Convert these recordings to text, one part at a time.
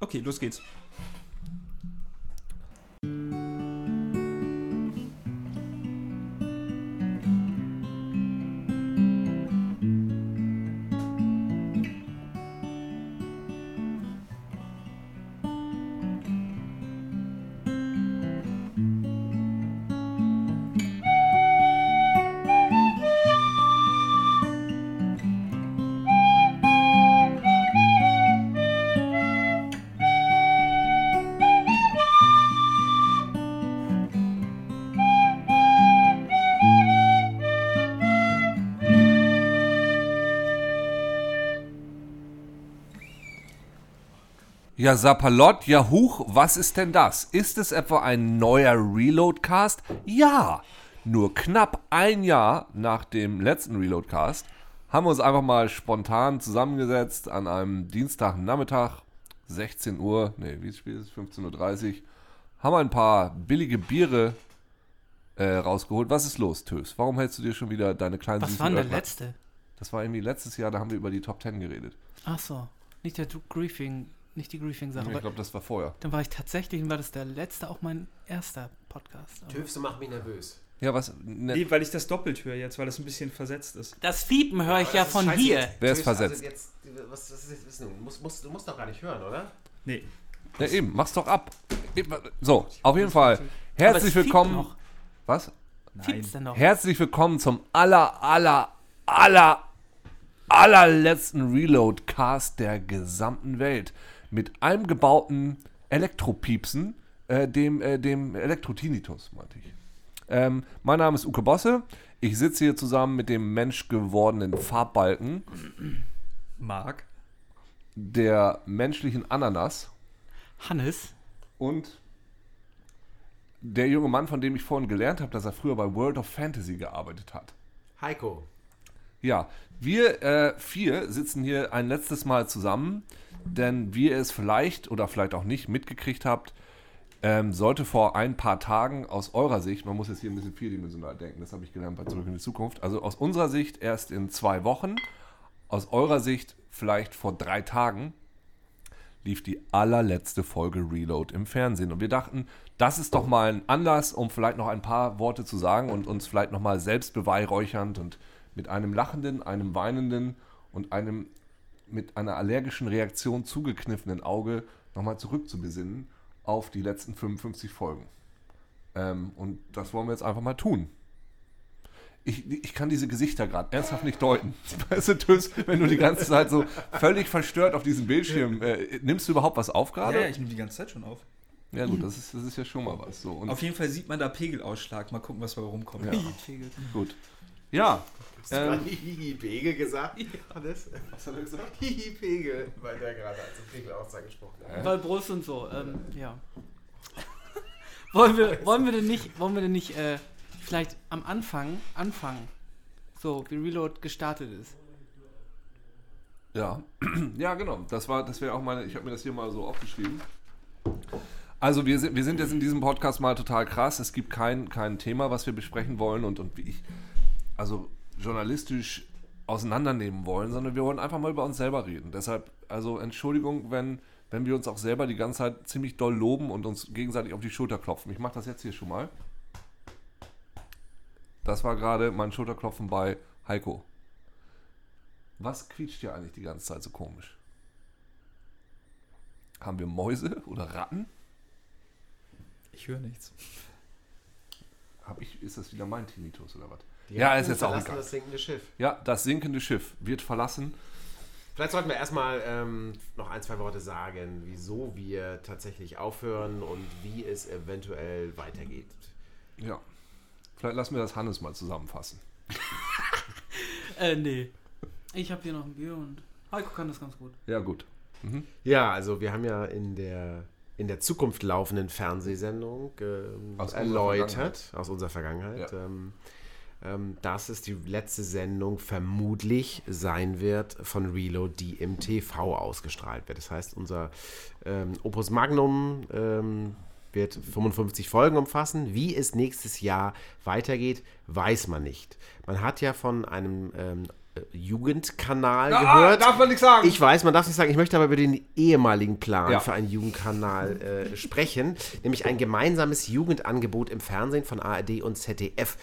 Okay, los geht's. Ja, Sapalot, ja huch, was ist denn das? Ist es etwa ein neuer Reloadcast? Ja! Nur knapp ein Jahr nach dem letzten Reloadcast haben wir uns einfach mal spontan zusammengesetzt an einem Dienstagnachmittag, 16 Uhr, nee, wie spät ist es? 15.30 Uhr, haben ein paar billige Biere äh, rausgeholt. Was ist los, Tös? Warum hältst du dir schon wieder deine kleinen Was war denn der letzte? Das war irgendwie letztes Jahr, da haben wir über die Top 10 geredet. Ach so, nicht der Du- Griefing, nicht die Griefing-Sache. Ich glaube, das war vorher. Dann war ich tatsächlich, war das der letzte, auch mein erster Podcast. Aber- Töfse macht mich nervös. Ja, was? Ne, Nee, weil ich das doppelt höre jetzt, weil das ein bisschen versetzt ist. Das Fiepen höre ich ja ist von scheiße hier. jetzt. Wer ist Töfse, versetzt? Also jetzt, was, was ist jetzt wissen? Du musst, musst, du musst doch gar nicht hören, oder? Nee. Ja, eben, mach's doch ab. So, auf jeden Fall. Herzlich willkommen. Noch. Was? Fiept's denn noch? Herzlich willkommen zum aller, aller, aller, allerletzten Reload-Cast der gesamten Welt. Mit einem gebauten Elektropiepsen, äh, dem, äh, dem Elektrotinitus, meinte ich. Ähm, mein Name ist Uke Bosse. Ich sitze hier zusammen mit dem menschgewordenen Farbbalken Marc. der menschlichen Ananas. Hannes. Und der junge Mann, von dem ich vorhin gelernt habe, dass er früher bei World of Fantasy gearbeitet hat. Heiko. Ja, wir äh, vier sitzen hier ein letztes Mal zusammen, denn wie ihr es vielleicht oder vielleicht auch nicht mitgekriegt habt, ähm, sollte vor ein paar Tagen aus eurer Sicht, man muss jetzt hier ein bisschen vierdimensional denken, das habe ich gelernt bei Zurück in die Zukunft, also aus unserer Sicht erst in zwei Wochen, aus eurer Sicht vielleicht vor drei Tagen, lief die allerletzte Folge Reload im Fernsehen. Und wir dachten, das ist doch mal ein Anlass, um vielleicht noch ein paar Worte zu sagen und uns vielleicht noch mal selbst beweihräuchernd und mit einem lachenden, einem weinenden und einem mit einer allergischen Reaktion zugekniffenen Auge nochmal zurückzubesinnen auf die letzten 55 Folgen. Ähm, und das wollen wir jetzt einfach mal tun. Ich, ich kann diese Gesichter gerade ernsthaft nicht deuten. Weißt du, Tschüss, wenn du die ganze Zeit so völlig verstört auf diesem Bildschirm, äh, nimmst du überhaupt was auf Ja, gerade? ja, ich nehme die ganze Zeit schon auf. Ja, gut, das ist, das ist ja schon mal was. So. Und Auf jeden Fall sieht man da Pegelausschlag. Mal gucken, was da rumkommt. Ja. gut. Ja, Hast du Ähm. gerade Hihi-Pegel gesagt? Hannes? was hat er gesagt? Hihi-Pegel, weil der gerade als Pegel-Aussage gesprochen hat. Weil Brust und so, ähm, ja. wollen, wir, wollen wir denn nicht, wollen wir denn nicht äh, vielleicht am Anfang anfangen? So, wie Reload gestartet ist. Ja, ja, genau. Das war, das wäre auch meine. Ich habe mir das hier mal so aufgeschrieben. Also wir sind, wir sind jetzt in diesem Podcast mal total krass. Es gibt kein, kein Thema, was wir besprechen wollen und, und wie ich, also journalistisch auseinandernehmen wollen, sondern wir wollen einfach mal über uns selber reden. Deshalb, also Entschuldigung, wenn, wenn wir uns auch selber die ganze Zeit ziemlich doll loben und uns gegenseitig auf die Schulter klopfen. Ich mache das jetzt hier schon mal. Das war gerade mein Schulterklopfen bei Heiko. Was quietscht hier eigentlich die ganze Zeit so komisch? Haben wir Mäuse oder Ratten? Ich höre nichts. Hab ich, ist das wieder mein Tinnitus oder was? Die Ja, ist jetzt auch verlassen egal. das sinkende Schiff. Ja, das sinkende Schiff wird verlassen. Vielleicht sollten wir erstmal ähm, noch ein, zwei Worte sagen, wieso wir tatsächlich aufhören und wie es eventuell weitergeht. Ja. Vielleicht lassen wir das Hannes mal zusammenfassen. Äh, nee. Ich habe hier noch ein Bier und Heiko kann das ganz gut. Ja, gut. Ja, also wir haben ja in der in der Zukunft laufenden Fernsehsendung ähm, Aus unserer erläutert, aus unserer Vergangenheit, Ja. ähm, ähm, dass es die letzte Sendung vermutlich sein wird von Reload, die im TV ausgestrahlt wird. Das heißt, unser ähm, Opus Magnum ähm, wird 55 Folgen umfassen. Wie es nächstes Jahr weitergeht, weiß man nicht. Man hat ja von einem ähm, äh, Jugendkanal Ah, gehört. darf man nicht sagen. Ich weiß, man darf nicht sagen, ich möchte aber über den ehemaligen Plan Ja. für einen Jugendkanal äh, sprechen, nämlich ein gemeinsames Jugendangebot im Fernsehen von ARD und ZDF.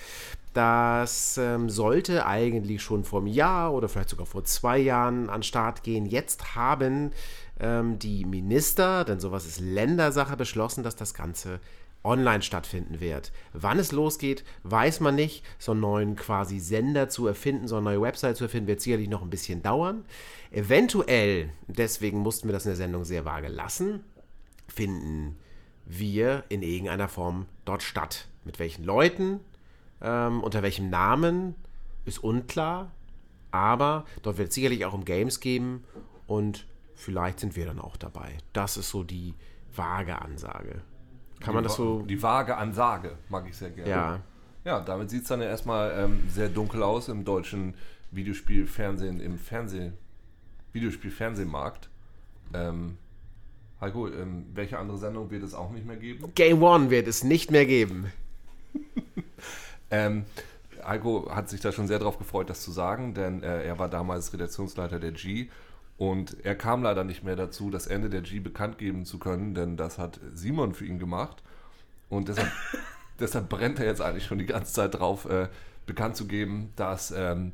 Das ähm, sollte eigentlich schon vor einem Jahr oder vielleicht sogar vor zwei Jahren an Start gehen. Jetzt haben ähm, die Minister, denn sowas ist Ländersache, beschlossen, dass das Ganze online stattfinden wird. Wann es losgeht, weiß man nicht. So einen neuen quasi Sender zu erfinden, so eine neue Website zu erfinden, wird sicherlich noch ein bisschen dauern. Eventuell, deswegen mussten wir das in der Sendung sehr vage lassen, finden wir in irgendeiner Form dort statt. Mit welchen Leuten, ähm, unter welchem Namen, ist unklar. Aber dort wird es sicherlich auch um Games geben und vielleicht sind wir dann auch dabei. Das ist so die vage Ansage. Kann man die, das so. Die vage Ansage mag ich sehr gerne. Ja. Ja, damit sieht es dann ja erstmal ähm, sehr dunkel aus im deutschen Videospielfernsehen, im Fernseh, Videospielfernsehmarkt. Ähm, Heiko, ähm, welche andere Sendung wird es auch nicht mehr geben? Game One wird es nicht mehr geben. Ähm, Heiko hat sich da schon sehr drauf gefreut, das zu sagen, denn äh, er war damals Redaktionsleiter der G und er kam leider nicht mehr dazu, das Ende der G bekannt geben zu können, denn das hat Simon für ihn gemacht und deshalb, deshalb brennt er jetzt eigentlich schon die ganze Zeit drauf, äh, bekannt zu geben, dass ähm,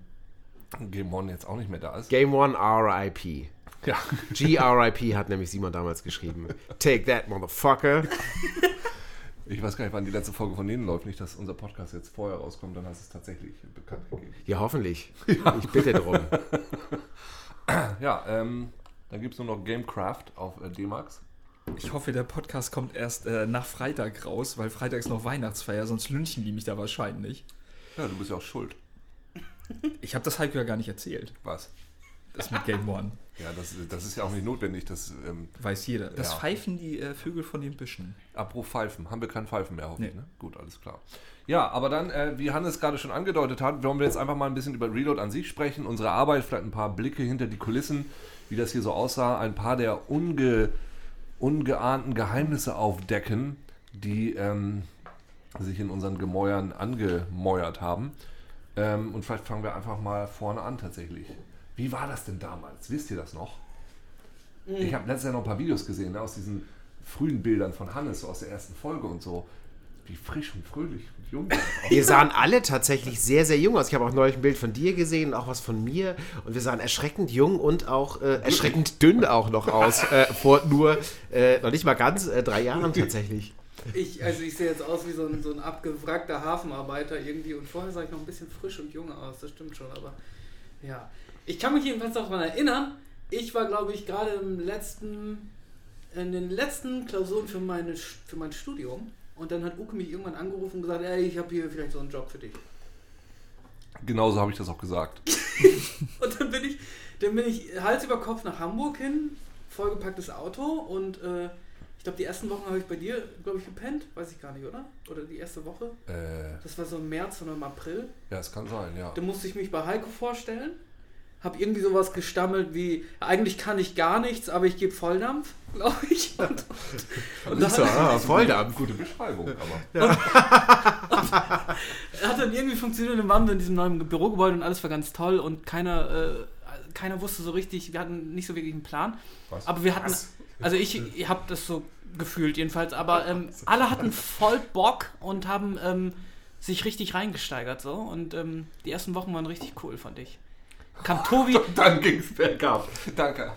Game One jetzt auch nicht mehr da ist. Game One RIP. Ja. GRIP hat nämlich Simon damals geschrieben. Take that, motherfucker. Ich weiß gar nicht, wann die letzte Folge von denen läuft. Nicht, dass unser Podcast jetzt vorher rauskommt, dann hast du es tatsächlich bekannt gegeben. Ja, hoffentlich. Ich bitte drum. Ja, ähm, dann gibt es nur noch Gamecraft auf äh, D-Max. Ich hoffe, der Podcast kommt erst äh, nach Freitag raus, weil Freitag ist noch Weihnachtsfeier, sonst lünchen die mich da wahrscheinlich. Ja, du bist ja auch schuld. Ich habe das Heiko ja gar nicht erzählt, Was? Das mit Game One. Ja, das, das ist ja auch nicht notwendig. Das ähm, Weiß jeder. Das Ja. pfeifen die äh, Vögel von den Büschen. Abruf Pfeifen. Haben wir kein Pfeifen mehr, hoffe ich. Nee. Ne? Gut, alles klar. Ja, aber dann, äh, wie Hannes gerade schon angedeutet hat, wollen wir jetzt einfach mal ein bisschen über Reload an sich sprechen. Unsere Arbeit, vielleicht ein paar Blicke hinter die Kulissen, wie das hier so aussah. Ein paar der unge, ungeahnten Geheimnisse aufdecken, die ähm, sich in unseren Gemäuern angemäuert haben. Ähm, und vielleicht fangen wir einfach mal vorne an tatsächlich. Wie war das denn damals? Wisst ihr das noch? Ich habe letztes Jahr noch ein paar Videos gesehen ne, aus diesen frühen Bildern von Hannes, so aus der ersten Folge und so. Wie frisch und fröhlich und jung. Wir sahen alle tatsächlich sehr, sehr jung aus. Ich habe auch neulich ein Bild von dir gesehen, auch was von mir. Und wir sahen erschreckend jung und auch äh, erschreckend dünn auch noch aus. Äh, vor nur, äh, noch nicht mal ganz, äh, drei Jahren tatsächlich. Ich, also ich sehe jetzt aus wie so ein, so ein abgewrackter Hafenarbeiter irgendwie und vorher sah ich noch ein bisschen frisch und jung aus, das stimmt schon, aber ja. Ich kann mich jedenfalls noch daran erinnern, ich war glaube ich gerade im letzten, in den letzten Klausuren für, meine, für mein Studium und dann hat Uke mich irgendwann angerufen und gesagt, ey, ich habe hier vielleicht so einen Job für dich. Genauso habe ich das auch gesagt. Und dann bin ich, dann bin ich Hals über Kopf nach Hamburg hin, vollgepacktes Auto und äh, ich glaube, die ersten Wochen habe ich bei dir, glaube ich, gepennt. Weiß ich gar nicht, oder? Oder die erste Woche? Äh, Das war so im März oder im April. ja, es kann sein, ja. Da musste ich mich bei Heiko vorstellen. Hab irgendwie sowas gestammelt wie, eigentlich kann ich gar nichts, aber ich gebe Volldampf, glaube ich. Und, und da So, ah, Volldampf. Gute Beschreibung, aber. hat dann irgendwie funktioniert, dann waren wir in diesem neuen Bürogebäude und alles war ganz toll und keiner, äh, keiner wusste so richtig, wir hatten nicht so wirklich einen Plan. Was? Aber wir hatten, also ich, ich habe das so gefühlt jedenfalls, aber ähm, alle hatten voll Bock und haben ähm, sich richtig reingesteigert so und ähm, die ersten Wochen waren richtig cool, fand ich. Kam Tobi, Dann ging es bergab. Danke.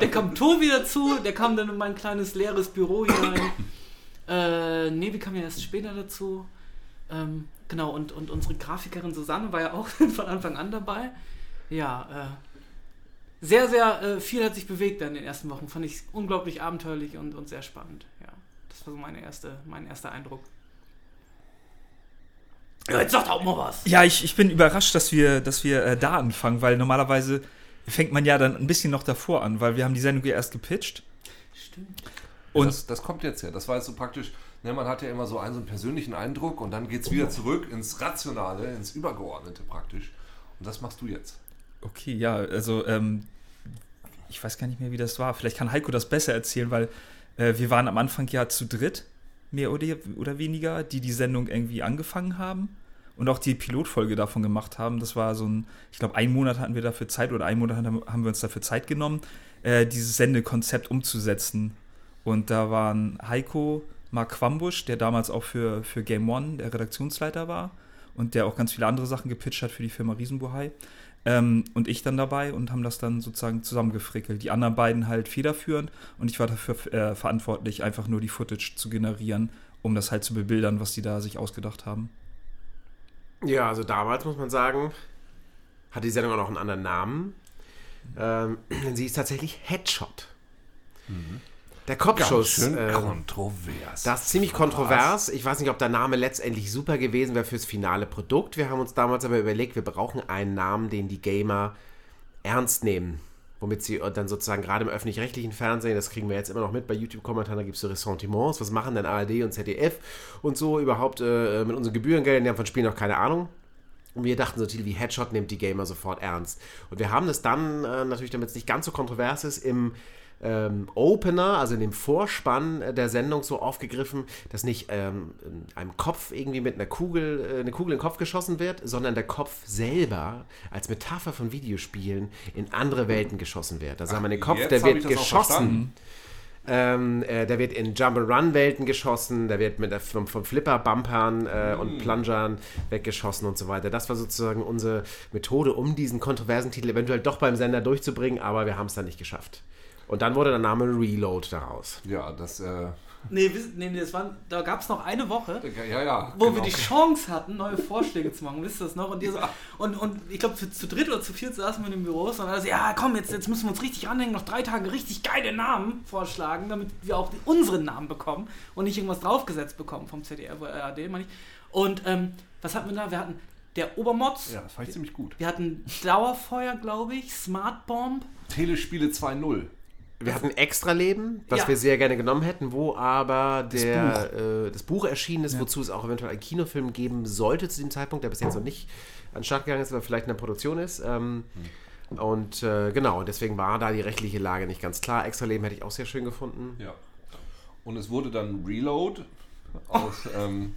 der kam Tobi dazu, der kam dann in mein kleines leeres Büro hinein. Äh, Nevi kam ja erst später dazu. Ähm, genau, und, und unsere Grafikerin Susanne war ja auch von Anfang an dabei. Ja, äh, sehr, sehr äh, viel hat sich bewegt dann in den ersten Wochen. Fand ich unglaublich abenteuerlich und, und sehr spannend. Ja, das war so meine erste, mein erster Eindruck. Ja, jetzt sagt auch mal was. Ja, ich, ich bin überrascht, dass wir, dass wir äh, da anfangen, weil normalerweise fängt man ja dann ein bisschen noch davor an, weil wir haben die Sendung ja erst gepitcht. Stimmt. Und- das, das kommt jetzt ja. Das war jetzt so praktisch. Ne, man hat ja immer so einen, so einen persönlichen Eindruck und dann geht es wieder zurück ins Rationale, ins Übergeordnete praktisch. Und das machst du jetzt. Okay, ja, also ähm, ich weiß gar nicht mehr, wie das war. Vielleicht kann Heiko das besser erzählen, weil äh, wir waren am Anfang ja zu dritt, mehr oder, oder weniger, die die Sendung irgendwie angefangen haben. und auch die Pilotfolge davon gemacht haben. Das war so ein, ich glaube, einen Monat hatten wir dafür Zeit oder einen Monat haben wir uns dafür Zeit genommen, äh, dieses Sendekonzept umzusetzen. Und da waren Heiko, Mark Quambusch, der damals auch für, für Game One der Redaktionsleiter war und der auch ganz viele andere Sachen gepitcht hat für die Firma Riesenbuhai. Ähm, und ich dann dabei und haben das dann sozusagen zusammengefrickelt. Die anderen beiden halt federführend und ich war dafür äh, verantwortlich, einfach nur die Footage zu generieren, um das halt zu bebildern, was die da sich ausgedacht haben. Ja, also damals muss man sagen, hatte die Sendung auch noch einen anderen Namen. Ähm, sie ist tatsächlich Headshot. Der Kopfschuss. schön ähm, kontrovers. Das ist ziemlich kontrovers. Ich weiß nicht, ob der Name letztendlich super gewesen wäre fürs finale Produkt. Wir haben uns damals aber überlegt, wir brauchen einen Namen, den die Gamer ernst nehmen. Womit sie dann sozusagen gerade im öffentlich-rechtlichen Fernsehen, das kriegen wir jetzt immer noch mit bei YouTube-Kommentaren, da gibt es so Ressentiments. Was machen denn ARD und ZDF und so überhaupt äh, mit unseren Gebührengeldern? Die haben von Spielen noch keine Ahnung. Und wir dachten so Titel wie Headshot nimmt die Gamer sofort ernst. Und wir haben das dann äh, natürlich, damit es nicht ganz so kontrovers ist, im ähm, Opener, also in dem Vorspann der Sendung so aufgegriffen, dass nicht ähm, in einem Kopf irgendwie mit einer Kugel, äh, eine Kugel in den Kopf geschossen wird, sondern der Kopf selber als Metapher von Videospielen in andere Welten geschossen wird. Da sagen wir, den Kopf, der wird geschossen. Ähm, äh, der wird in Jump-and-Run-Welten geschossen, der wird mit der, vom, vom Flipper-Bumpern äh, und Plungern weggeschossen und so weiter. Das war sozusagen unsere Methode, um diesen kontroversen Titel eventuell doch beim Sender durchzubringen, aber wir haben es dann nicht geschafft. Und dann wurde der Name Reload daraus. Ja, das, äh, Nee, nee, nee, das war, da gab es noch eine Woche, ja, ja. wo genau. wir die Chance hatten, neue Vorschläge zu machen. Wisst ihr das noch? Und, ihr so, und, und ich glaube, zu, zu dritt oder zu viert saßen wir in den Büros und alle so, ja, komm, jetzt, jetzt müssen wir uns richtig ranhängen, noch drei Tage richtig geile Namen vorschlagen, damit wir auch die, unseren Namen bekommen und nicht irgendwas draufgesetzt bekommen vom ZDF oder ARD, meine ich. Und ähm, was hatten wir da? Wir hatten der Obermotz, Ja, das fand ich ziemlich gut. wir hatten Dauerfeuer, glaube ich, Smart Bomb. Telespiele 2.0. Wir hatten Extra-Leben, das Ja. wir sehr gerne genommen hätten, wo aber der, das Buch, äh, das Buch erschienen ist, wozu es auch eventuell einen Kinofilm geben sollte zu dem Zeitpunkt, der bis jetzt noch nicht an den Start gegangen ist, aber vielleicht in der Produktion ist. Ähm, Und äh, genau, deswegen war da die rechtliche Lage nicht ganz klar. Extra-Leben hätte ich auch sehr schön gefunden. Ja. Und es wurde dann Reload aus. Ähm,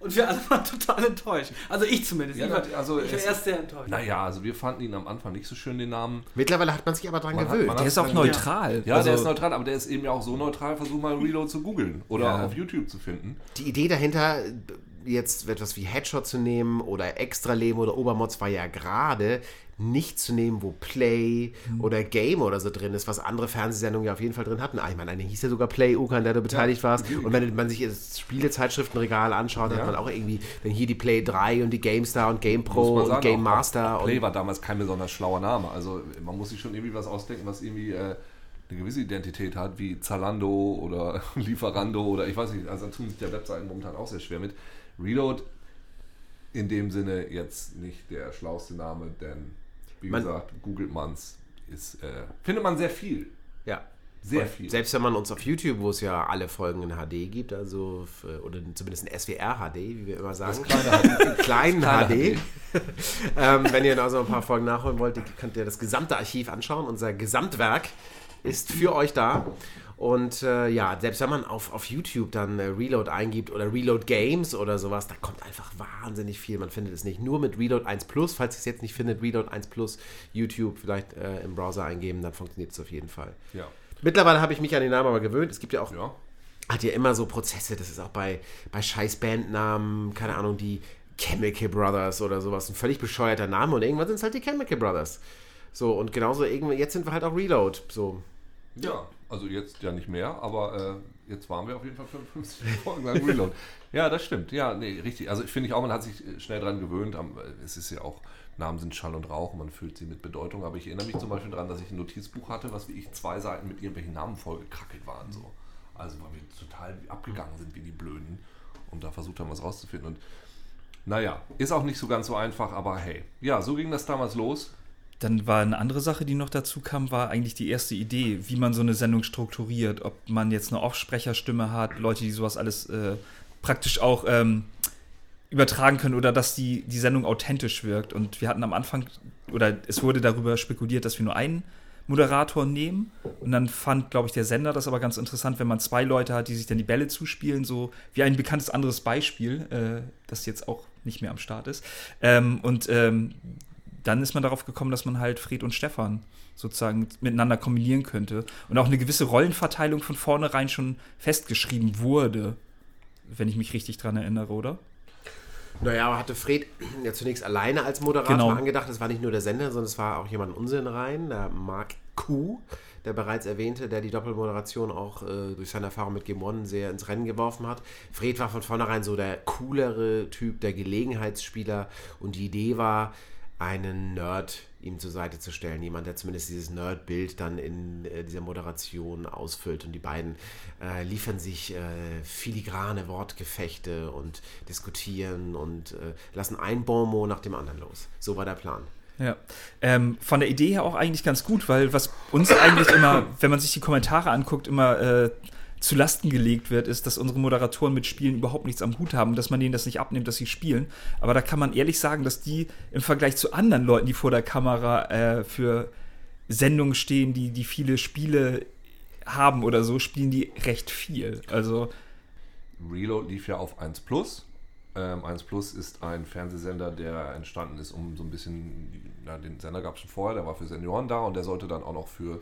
Und wir alle waren total enttäuscht. Also ich zumindest. Ja, ich war, also ich war erst sehr enttäuscht. naja, also wir fanden ihn am Anfang nicht so schön, den Namen. Mittlerweile hat man sich aber dran Man gewöhnt. hat- Der ist auch neutral. Ja, also, der ist neutral, aber der ist eben ja auch so neutral, versuch mal Reload zu googeln oder Ja. auf YouTube zu finden. Die Idee dahinter, jetzt etwas wie Headshot zu nehmen oder Extra-Leben oder Obermods war ja gerade nicht zu nehmen, wo Play oder Game oder so drin ist, was andere Fernsehsendungen ja auf jeden Fall drin hatten. Ah, Ich meine, eine hieß ja sogar Play, Uka, an der du beteiligt warst. Und wenn man sich das Spielezeitschriftenregal anschaut, Ja. hat man auch irgendwie dann hier die Play 3 und die GameStar und Muss GamePro man und sagen, Game auch- Master. auch Play und war damals kein besonders schlauer Name. Also man muss sich schon irgendwie was ausdenken, was irgendwie äh, eine gewisse Identität hat, wie Zalando oder Lieferando oder ich weiß nicht, also da tun sich der Webseiten momentan auch sehr schwer mit. Reload in dem Sinne jetzt nicht der schlauste Name, denn wie Man- gesagt, googelt man's, ist, äh, findet man sehr viel. ja. Sehr Und viel. Selbst wenn man uns auf YouTube, wo es ja alle Folgen in HD gibt, also f- oder zumindest in SWR HD, wie wir immer sagen, kleine in kleinen Kleine HD. ähm, wenn ihr also ein paar Folgen nachholen wollt, könnt ihr das gesamte Archiv anschauen. Unser Gesamtwerk ist für euch da. Und äh, ja, selbst wenn man auf, auf YouTube dann äh, Reload eingibt oder Reload Games oder sowas, da kommt einfach wahnsinnig viel. Man findet es nicht nur mit Reload 1 Plus. Falls ihr es jetzt nicht findet, Reload 1 Plus, YouTube vielleicht äh, im Browser eingeben, dann funktioniert es auf jeden Fall. Ja. Mittlerweile habe ich mich an den Namen aber gewöhnt. Es gibt ja auch ja. hat ja immer so Prozesse, das ist auch bei, bei scheiß Bandnamen, keine Ahnung, die Chemical Brothers oder sowas, ein völlig bescheuerter Name und irgendwann sind es halt die Chemical Brothers. So, und genauso irgendwann, jetzt sind wir halt auch Reload. So. Ja, also jetzt ja nicht mehr, aber äh, jetzt waren wir auf jeden Fall 55 Folgen lang Reload. Ja, das stimmt. Ja, nee, richtig. Also finde ich auch, man hat sich äh, schnell dran gewöhnt. Äh, Es ist ja auch, Namen sind Schall und Rauch, man füllt sie mit Bedeutung. Aber ich erinnere mich zum Beispiel daran, dass ich ein Notizbuch hatte, was wie ich zwei Seiten mit irgendwelchen Namen vollgekrackelt waren. So. Also weil wir total abgegangen sind wie die Blöden und da versucht haben, was rauszufinden. Und naja, ist auch nicht so ganz so einfach, aber hey. Ja, so ging das damals los. Dann war eine andere Sache, die noch dazu kam, war eigentlich die erste Idee, wie man so eine Sendung strukturiert. Ob man jetzt eine Off-Sprecherstimme hat, Leute, die sowas alles äh, praktisch auch ähm, übertragen können oder dass die, die Sendung authentisch wirkt. Und wir hatten am Anfang, oder es wurde darüber spekuliert, dass wir nur einen Moderator nehmen. Und dann fand, glaube ich, der Sender das aber ganz interessant, wenn man zwei Leute hat, die sich dann die Bälle zuspielen, so wie ein bekanntes anderes Beispiel, äh, das jetzt auch nicht mehr am Start ist. Ähm, und ähm, dann ist man darauf gekommen, dass man halt Fred und Stefan sozusagen miteinander kombinieren könnte. Und auch eine gewisse Rollenverteilung von vornherein schon festgeschrieben wurde, wenn ich mich richtig dran erinnere, oder? Naja, aber hatte Fred ja zunächst alleine als Moderator Genau. angedacht. Es war nicht nur der Sender, sondern es war auch jemand in Unsinn rein, der Mark Kuh, der bereits erwähnte, der die Doppelmoderation auch äh, durch seine Erfahrung mit Game One sehr ins Rennen geworfen hat. Fred war von vornherein so der coolere Typ, der Gelegenheitsspieler und die Idee war, einen Nerd ihm zur Seite zu stellen. Jemand, der zumindest dieses Nerd-Bild dann in äh, dieser Moderation ausfüllt. Und die beiden äh, liefern sich äh, filigrane Wortgefechte und diskutieren und äh, lassen ein Bonmot nach dem anderen los. So war der Plan. Ja. Ähm, von der Idee her auch eigentlich ganz gut, weil was uns eigentlich immer, wenn man sich die Kommentare anguckt, immer äh, zu Lasten gelegt wird, ist, dass unsere Moderatoren mit Spielen überhaupt nichts am Hut haben, dass man denen das nicht abnimmt, dass sie spielen. Aber da kann man ehrlich sagen, dass die im Vergleich zu anderen Leuten, die vor der Kamera äh, für Sendungen stehen, die, die viele Spiele haben oder so, spielen die recht viel. Also, Reload lief ja auf 1 Plus. Ähm, 1 Plus ist ein Fernsehsender, der entstanden ist, um so ein bisschen, ja, den Sender gab es schon vorher, der war für Senioren da und der sollte dann auch noch für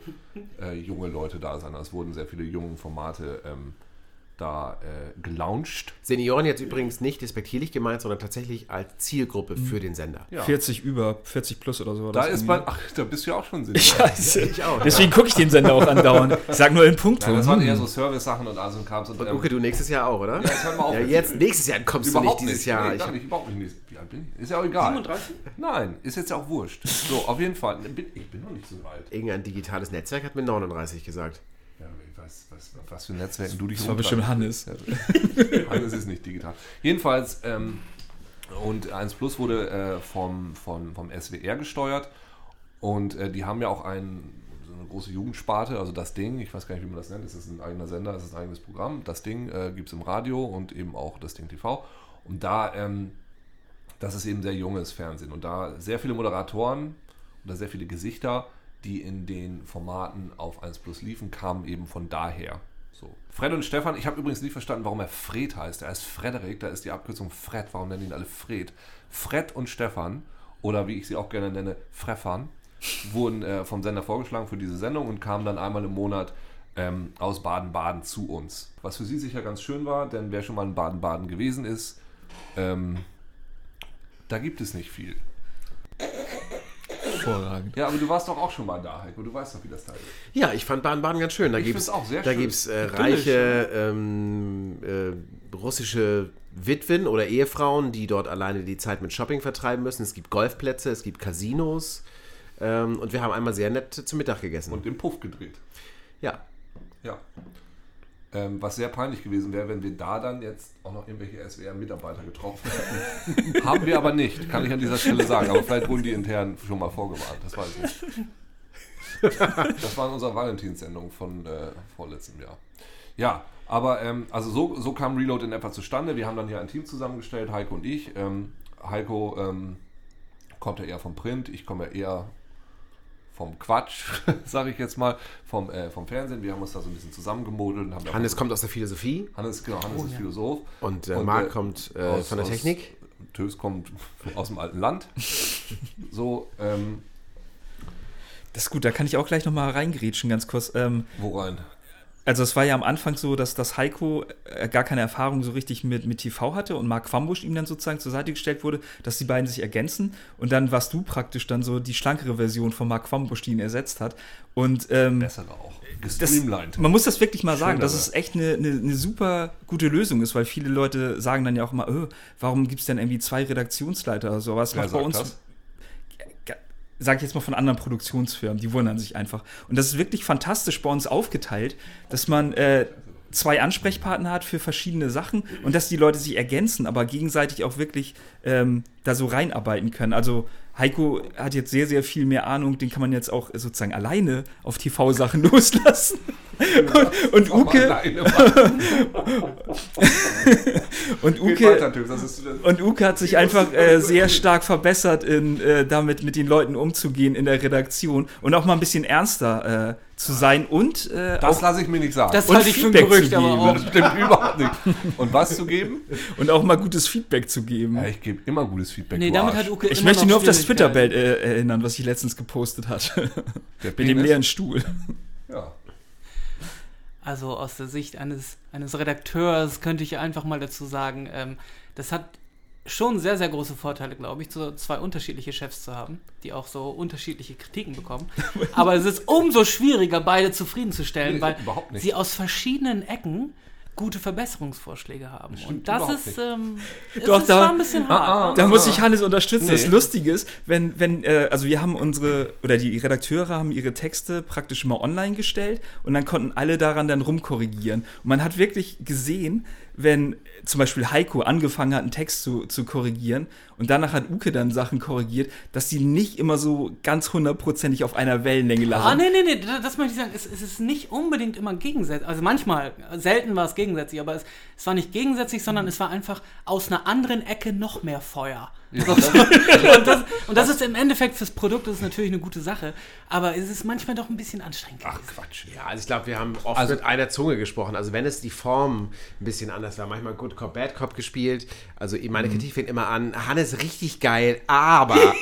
äh, junge Leute da sein. Es wurden sehr viele junge Formate ähm, da äh, gelauncht. Senioren jetzt übrigens nicht despektierlich gemeint, sondern tatsächlich als Zielgruppe für den Sender. Ja. 40 über, 40 plus oder so. war Da das ist man, ach, da bist du ja auch schon Senior. Scheiße. Ich auch. Deswegen gucke ich den Sender auch andauernd. Ich sag nur in Punkto. Nein, das waren Hm. eher so Service-Sachen und also Krams. Und, Und ähm, Uke, du nächstes Jahr auch, oder? Ja, jetzt hör mal auf. Ja, jetzt nächstes Jahr kommst du nicht dieses nicht. Jahr. Nee, Ich nicht, überhaupt nicht. Wie alt bin ich? Ist ja auch egal. 37? Nein, ist jetzt ja auch wurscht. So, auf jeden Fall. Ich bin noch nicht so alt. irgendein digitales Netzwerk hat mir 39 gesagt. Weiß, was, was für Netzwerken du dich Das war bestimmt Hannes. Alles ist nicht digital. Jedenfalls, ähm, und 1 Plus wurde äh, vom, vom, vom SWR gesteuert und äh, die haben ja auch ein, so eine große Jugendsparte, also das Ding, ich weiß gar nicht, wie man das nennt, es ist ein eigener Sender, es ist ein eigenes Programm. Das Ding äh, gibt es im Radio und eben auch das Ding TV. Und da, ähm, das ist eben sehr junges Fernsehen und da sehr viele Moderatoren oder sehr viele Gesichter, die in den Formaten auf 1 Plus liefen, kamen eben von daher. So. Fred und Stefan, ich habe übrigens nicht verstanden, warum er Fred heißt. Er heißt Frederik, da ist die Abkürzung Fred. Warum nennen ihn alle Fred? Fred und Stefan, oder wie ich sie auch gerne nenne, Freffan, wurden äh, vom Sender vorgeschlagen für diese Sendung und kamen dann einmal im Monat ähm, aus Baden-Baden zu uns. Was für sie sicher ganz schön war, denn wer schon mal in Baden-Baden gewesen ist, ähm, da gibt es nicht viel. Hervorragend. Ja, aber du warst doch auch schon mal da, Heiko. Du weißt doch, wie das da ist. Ja, ich fand Baden-Baden ganz schön. Da gibt es find's auch sehr da gibt's, äh, reiche ähm, äh, russische Witwen oder Ehefrauen, die dort alleine die Zeit mit Shopping vertreiben müssen. Es gibt Golfplätze, es gibt Casinos. Ähm, und wir haben einmal sehr nett zu Mittag gegessen. Und im Puff gedreht. ja, Ja. Ähm, was sehr peinlich gewesen wäre, wenn wir da dann jetzt auch noch irgendwelche SWR-Mitarbeiter getroffen hätten. Haben wir aber nicht, kann ich an dieser Stelle sagen. Aber vielleicht wurden die intern schon mal vorgewarnt, das weiß ich nicht. Das war in unserer Valentinssendung von äh, vorletztem Jahr. Ja, aber ähm, also so, so kam Reload in etwa zustande. Wir haben dann hier ein Team zusammengestellt, Heiko und ich. Ähm, Heiko ähm, kommt ja eher vom Print, ich komme ja eher vom Quatsch, sage ich jetzt mal, vom, äh, vom Fernsehen. Wir haben uns da so ein bisschen zusammengemodelt. Und haben da- Hannes kommt aus der Philosophie Hannes, genau, Hannes ist Philosoph. und, äh, Und, Marc äh, kommt äh, aus- von der aus- Technik. Tös kommt aus dem alten Land. So, ähm, Das ist gut, da kann ich auch gleich nochmal reingrätschen, ganz kurz. Ähm, wo rein? Also es war ja am Anfang so, dass das Heiko äh, gar keine Erfahrung so richtig mit, mit TV hatte und Marc Quambusch ihm dann sozusagen zur Seite gestellt wurde, dass die beiden sich ergänzen und dann warst du praktisch dann so die schlankere Version von Marc Quambusch, die ihn ersetzt hat. Und ähm, Bessere auch. das, man muss das wirklich mal sagen, dass Schönere. es echt eine, eine, eine super gute Lösung ist, weil viele Leute sagen dann ja auch immer, öh, warum gibt es denn irgendwie zwei Redaktionsleiter oder so, aber es Wer macht bei uns, das? Sage ich jetzt mal von anderen Produktionsfirmen, die wundern sich einfach. Und das ist wirklich fantastisch bei uns aufgeteilt, dass man äh, zwei Ansprechpartner hat für verschiedene Sachen und dass die Leute sich ergänzen, aber gegenseitig auch wirklich ähm, da so reinarbeiten können. Also Heiko hat jetzt sehr, sehr viel mehr Ahnung, den kann man jetzt auch sozusagen alleine auf TV-Sachen loslassen. Und, und Uke, und Uke, Und Uke hat sich einfach äh, sehr stark verbessert, in, äh, damit mit den Leuten umzugehen in der Redaktion und auch mal ein bisschen ernster äh, zu sein und äh, das lasse ich mir nicht sagen. Das Und halte ich für ein Feedback Gerücht, zu aber geben. auch. das stimmt überhaupt nicht. Und was zu geben? und auch mal gutes Feedback zu geben. Ja, ich gebe immer gutes Feedback. Nee, damit hat Uke Ich möchte nur auf das. Twitter-Bild äh, erinnern, was ich letztens gepostet hatte. Mit dem leeren Stuhl. Ja. Also aus der Sicht eines, eines Redakteurs könnte ich einfach mal dazu sagen, ähm, das hat schon sehr, sehr große Vorteile, glaube ich, so zwei unterschiedliche Chefs zu haben, die auch so unterschiedliche Kritiken bekommen. Aber es ist umso schwieriger, beide zufriedenzustellen, Nee, weil sie aus verschiedenen Ecken gute Verbesserungsvorschläge haben. Und das ist, ähm, Doch, ist da- zwar ein bisschen hart. Ah, ah. Da muss ich Hannes unterstützen. Das Nee. Lustige ist, wenn, wenn, äh, also wir haben unsere, oder die Redakteure haben ihre Texte praktisch mal online gestellt und dann konnten alle daran dann rumkorrigieren. Und man hat wirklich gesehen, wenn zum Beispiel Heiko angefangen hat, einen Text zu, zu korrigieren und danach hat Uke dann Sachen korrigiert, dass die nicht immer so ganz hundertprozentig auf einer Wellenlänge lagen. Ah, nee, nee, nee, das, möchte ich sagen. Es, es ist nicht unbedingt immer gegensätzlich. Also manchmal, selten war es gegensätzlich, aber es, es war nicht gegensätzlich, sondern es war einfach aus einer anderen Ecke noch mehr Feuer. Ja, das, Und das, und das ist im Endeffekt fürs Produkt das ist natürlich eine gute Sache, aber es ist manchmal doch ein bisschen anstrengend. ach gewesen. Quatsch. Ja, also ich glaube, wir haben oft Also- mit einer Zunge gesprochen. Also wenn es die Form ein bisschen anders war, manchmal Good Cop, Bad Cop gespielt. Also meine Kritik fängt immer an, Hannes richtig geil, aber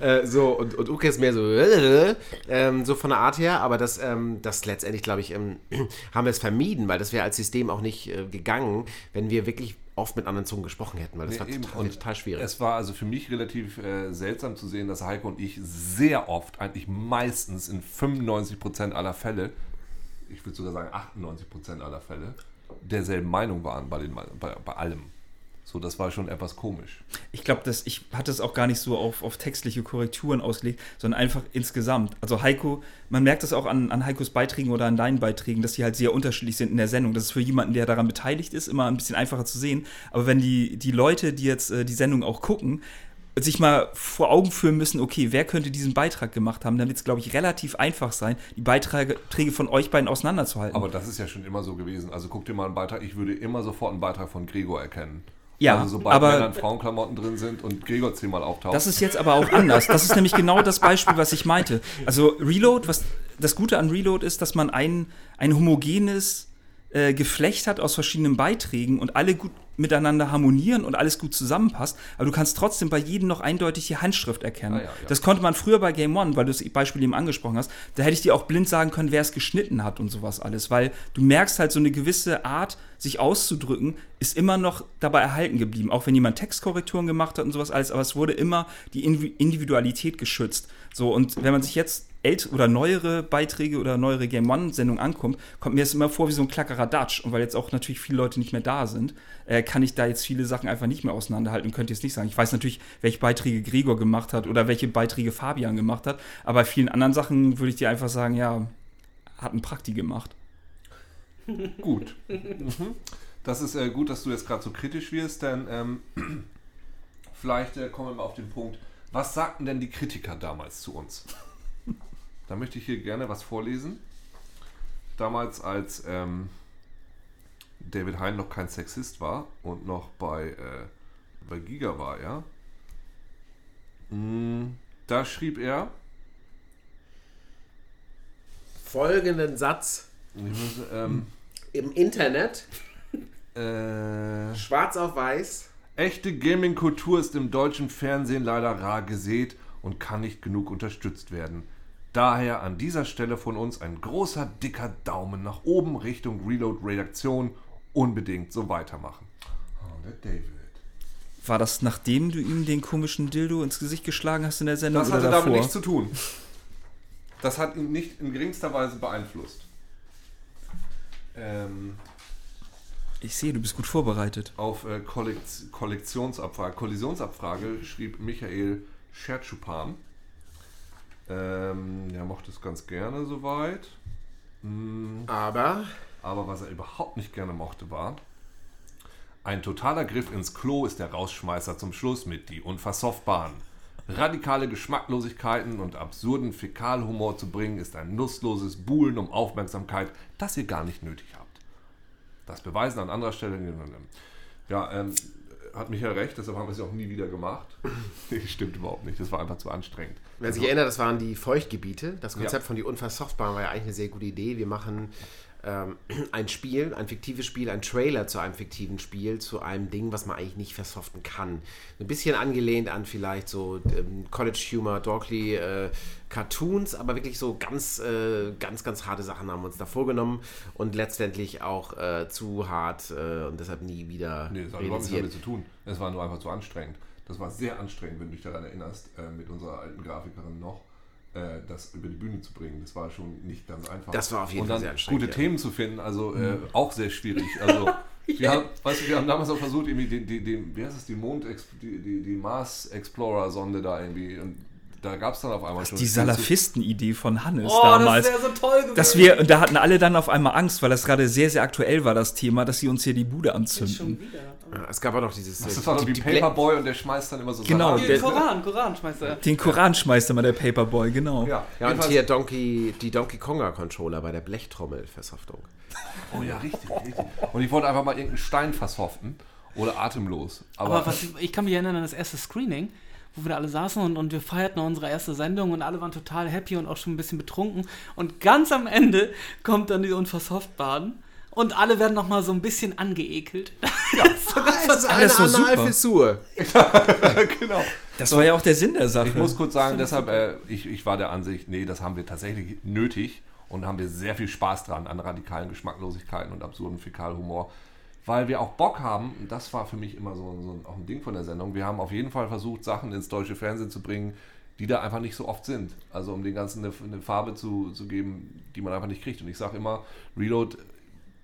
äh, so und, und Uke ist mehr so äh, ähm, so von der Art her, aber das, ähm, das letztendlich, glaube ich, ähm, haben wir es vermieden, weil das wäre als System auch nicht äh, gegangen, wenn wir wirklich oft mit anderen Zungen gesprochen hätten, weil das Nee, war eben. total, total schwierig. Es war also für mich relativ äh, seltsam zu sehen, dass Heiko und ich sehr oft, eigentlich meistens in 95% aller Fälle, ich würde sogar sagen 98% aller Fälle, derselben Meinung waren bei, den, bei, bei allem. So, das war schon etwas komisch. Ich glaube, ich hatte es auch gar nicht so auf, auf textliche Korrekturen ausgelegt, sondern einfach insgesamt. Also Heiko, man merkt das auch an, an Heikos Beiträgen oder an deinen Beiträgen, dass die halt sehr unterschiedlich sind in der Sendung. Das ist für jemanden, der daran beteiligt ist, immer ein bisschen einfacher zu sehen. Aber wenn die, die Leute, die jetzt äh, die Sendung auch gucken, sich mal vor Augen führen müssen, okay, wer könnte diesen Beitrag gemacht haben, dann wird es, glaube ich, relativ einfach sein, die Beiträge Träge von euch beiden auseinanderzuhalten. Aber das ist ja schon immer so gewesen. Also guck dir mal einen Beitrag, ich würde immer sofort einen Beitrag von Gregor erkennen. Ja, also sobald aber- Männer in Frauenklamotten drin sind und Gregor zehnmal auftaucht. Das ist jetzt aber auch anders. Das ist nämlich genau das Beispiel, was ich meinte. Also Reload, was das Gute an Reload ist, dass man ein, ein homogenes äh, Geflecht hat aus verschiedenen Beiträgen und alle gut miteinander harmonieren und alles gut zusammenpasst, aber du kannst trotzdem bei jedem noch eindeutig die Handschrift erkennen. Ah, ja, ja. Das konnte man früher bei Game One, weil du das Beispiel eben angesprochen hast, da hätte ich dir auch blind sagen können, wer es geschnitten hat und sowas alles, weil du merkst halt so eine gewisse Art, sich auszudrücken, ist immer noch dabei erhalten geblieben, auch wenn jemand Textkorrekturen gemacht hat und sowas alles, aber es wurde immer die Indivi- Individualität geschützt. So, und wenn man sich jetzt ält oder neuere Beiträge oder neuere Game One-Sendungen ankommt, kommt mir das immer vor wie so ein klackerer Dutch. Und weil jetzt auch natürlich viele Leute nicht mehr da sind, äh, kann ich da jetzt viele Sachen einfach nicht mehr auseinanderhalten und könnte jetzt nicht sagen. Ich weiß natürlich, welche Beiträge Gregor gemacht hat oder welche Beiträge Fabian gemacht hat, aber bei vielen anderen Sachen würde ich dir einfach sagen, ja, hat ein Prakti gemacht. Gut. Mhm. Das ist äh, gut, dass du jetzt gerade so kritisch wirst, denn ähm, vielleicht äh, kommen wir mal auf den Punkt, was sagten denn die Kritiker damals zu uns? Da möchte ich hier gerne was vorlesen. Damals, als ähm, David Hein noch kein Sexist war und noch bei, äh, bei Giga war, ja. Mm, Da schrieb er, Folgenden Satz muss, ähm, im Internet, äh, schwarz auf weiß. Echte Gaming-Kultur ist im deutschen Fernsehen leider rar gesät und kann nicht genug unterstützt werden. Daher an dieser Stelle von uns ein großer, dicker Daumen nach oben Richtung Reload-Redaktion. Unbedingt so weitermachen. Oh, der David. War das, nachdem du ihm den komischen Dildo ins Gesicht geschlagen hast in der Sendung Das oder hatte davor? damit nichts zu tun. Das hat ihn nicht in geringster Weise beeinflusst. Ähm, ich sehe, du bist gut vorbereitet. Auf äh, Kollekt Kollektionsabfrage, Kollisionsabfrage schrieb Michael Schertschupan. Ähm, er mochte es ganz gerne soweit. Mm, Aber aber was er überhaupt nicht gerne mochte war, ein totaler Griff ins Klo ist der Rausschmeißer zum Schluss mit die Unversoffbahn. Radikale Geschmacklosigkeiten und absurden Fäkalhumor zu bringen, ist ein nutzloses Buhlen um Aufmerksamkeit, das ihr gar nicht nötig habt. Das Beweisen an anderer Stelle. Ja, ähm, hat Michael recht, deshalb haben wir es ja auch nie wieder gemacht. nee, stimmt überhaupt nicht. Das war einfach zu anstrengend. Wer sich erinnert, das waren die Feuchtgebiete. Das Konzept Ja. von die Unversoftbaren war ja eigentlich eine sehr gute Idee. Wir machen ähm, ein Spiel, ein fiktives Spiel, ein Trailer zu einem fiktiven Spiel, zu einem Ding, was man eigentlich nicht versoften kann. Ein bisschen angelehnt an vielleicht so ähm, College Humor, Dorkly äh, Cartoons, aber wirklich so ganz, äh, ganz, ganz harte Sachen haben wir uns da vorgenommen und letztendlich auch äh, zu hart äh, und deshalb nie wieder Nee, das hat überhaupt nichts damit zu tun. Es war nur einfach zu anstrengend. Das war sehr anstrengend, wenn du dich daran erinnerst, äh, mit unserer alten Grafikerin noch, das über die Bühne zu bringen. Das war schon nicht ganz einfach. Das war auf jeden Und Fall dann sehr anstrengend, gute ja. Themen zu finden, also äh, auch sehr schwierig. Also wir, haben, weißt du, wir haben damals auch versucht, irgendwie den, den, den wie heißt es, die Mond, die, die, die Mars Explorer Sonde da irgendwie und da gab es dann auf einmal schon Die Salafisten-Idee von Hannes Oh, damals. das wäre so toll gewesen. dass wir, und da hatten alle dann auf einmal Angst, weil das gerade sehr, sehr aktuell war, das Thema, dass sie uns hier die Bude Schon anzünden. wieder. Es gab auch noch dieses. Das äh, war doch wie Paperboy und der schmeißt dann immer so Genau, Salat. der- Den Koran, Koran schmeißt er. Den Koran schmeißt immer der Paperboy, genau. Ja, Ja, und hier Donkey, die Donkey Konga Controller bei der Blechtrommel-Versoftung. Oh ja, richtig, richtig. Und ich wollte einfach mal irgendeinen Stein versoften oder atemlos. Aber, Aber was, ich kann mich erinnern an das erste Screening, wo wir da alle saßen und, und wir feierten unsere erste Sendung und alle waren total happy und auch schon ein bisschen betrunken. Und ganz am Ende kommt dann die Unversoftbahn und alle werden nochmal so ein bisschen angeekelt. Ja, so ganz Das ist alles so super. Analfissur. genau. Das war ja auch der Sinn der Sache. Ich muss kurz sagen, deshalb, äh, ich, ich war der Ansicht, nee, das haben wir tatsächlich nötig und haben wir sehr viel Spaß dran an radikalen Geschmacklosigkeiten und absurden Fäkalhumor, weil wir auch Bock haben, und das war für mich immer so, so ein, auch ein Ding von der Sendung, wir haben auf jeden Fall versucht, Sachen ins deutsche Fernsehen zu bringen, die da einfach nicht so oft sind. Also um den Ganzen eine, eine Farbe zu, zu geben, die man einfach nicht kriegt. Und ich sage immer, Reload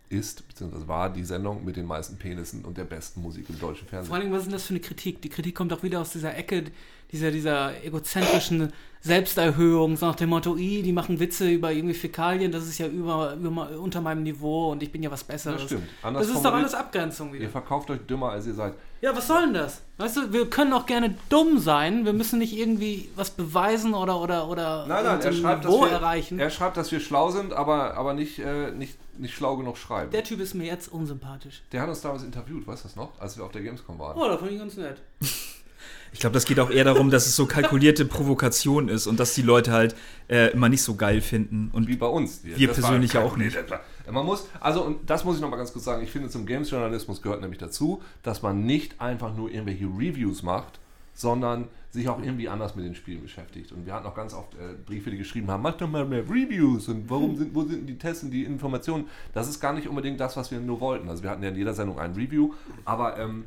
ist, beziehungsweise war die Sendung mit den meisten Penissen und der besten Musik im deutschen Fernsehen. Vor allem, was ist denn das für eine Kritik? Die Kritik kommt auch wieder aus dieser Ecke, dieser, dieser egozentrischen Selbsterhöhung, so nach dem Motto, "Ih, die machen Witze über irgendwie Fäkalien, das ist ja über, über, unter meinem Niveau und ich bin ja was Besseres. Das stimmt. Anders Das ist doch alles Abgrenzung wieder. Ihr verkauft euch dümmer, als ihr seid. Ja, was soll denn das? Weißt du, wir können auch gerne dumm sein, wir müssen nicht irgendwie was beweisen oder, oder, oder Nein, nein, er schreibt, dass Niveau wir, erreichen. er schreibt, dass wir schlau sind, aber, aber nicht, äh, nicht, nicht schlau genug schreiben. Der, Der Typ ist mir jetzt unsympathisch. hat uns damals interviewt, weißt du das noch? Als wir auf der Gamescom waren. Oh, da fand ich ganz nett. Ich glaube, das geht auch eher darum, dass es so kalkulierte Provokation ist und dass die Leute halt äh, immer nicht so geil finden. Und Wie bei uns. Wir persönlich kein auch nicht. Man muss, also, und das muss ich nochmal ganz kurz sagen, ich finde, zum Games-Journalismus gehört nämlich dazu, dass man nicht einfach nur irgendwelche Reviews macht, sondern sich auch irgendwie anders mit den Spielen beschäftigt. Und wir hatten auch ganz oft äh, Briefe, die geschrieben haben, mach doch mal mehr Reviews und warum sind, wo sind die Tests und die Informationen? Das ist gar nicht unbedingt das, was wir nur wollten. Also wir hatten ja in jeder Sendung ein Review, aber ähm,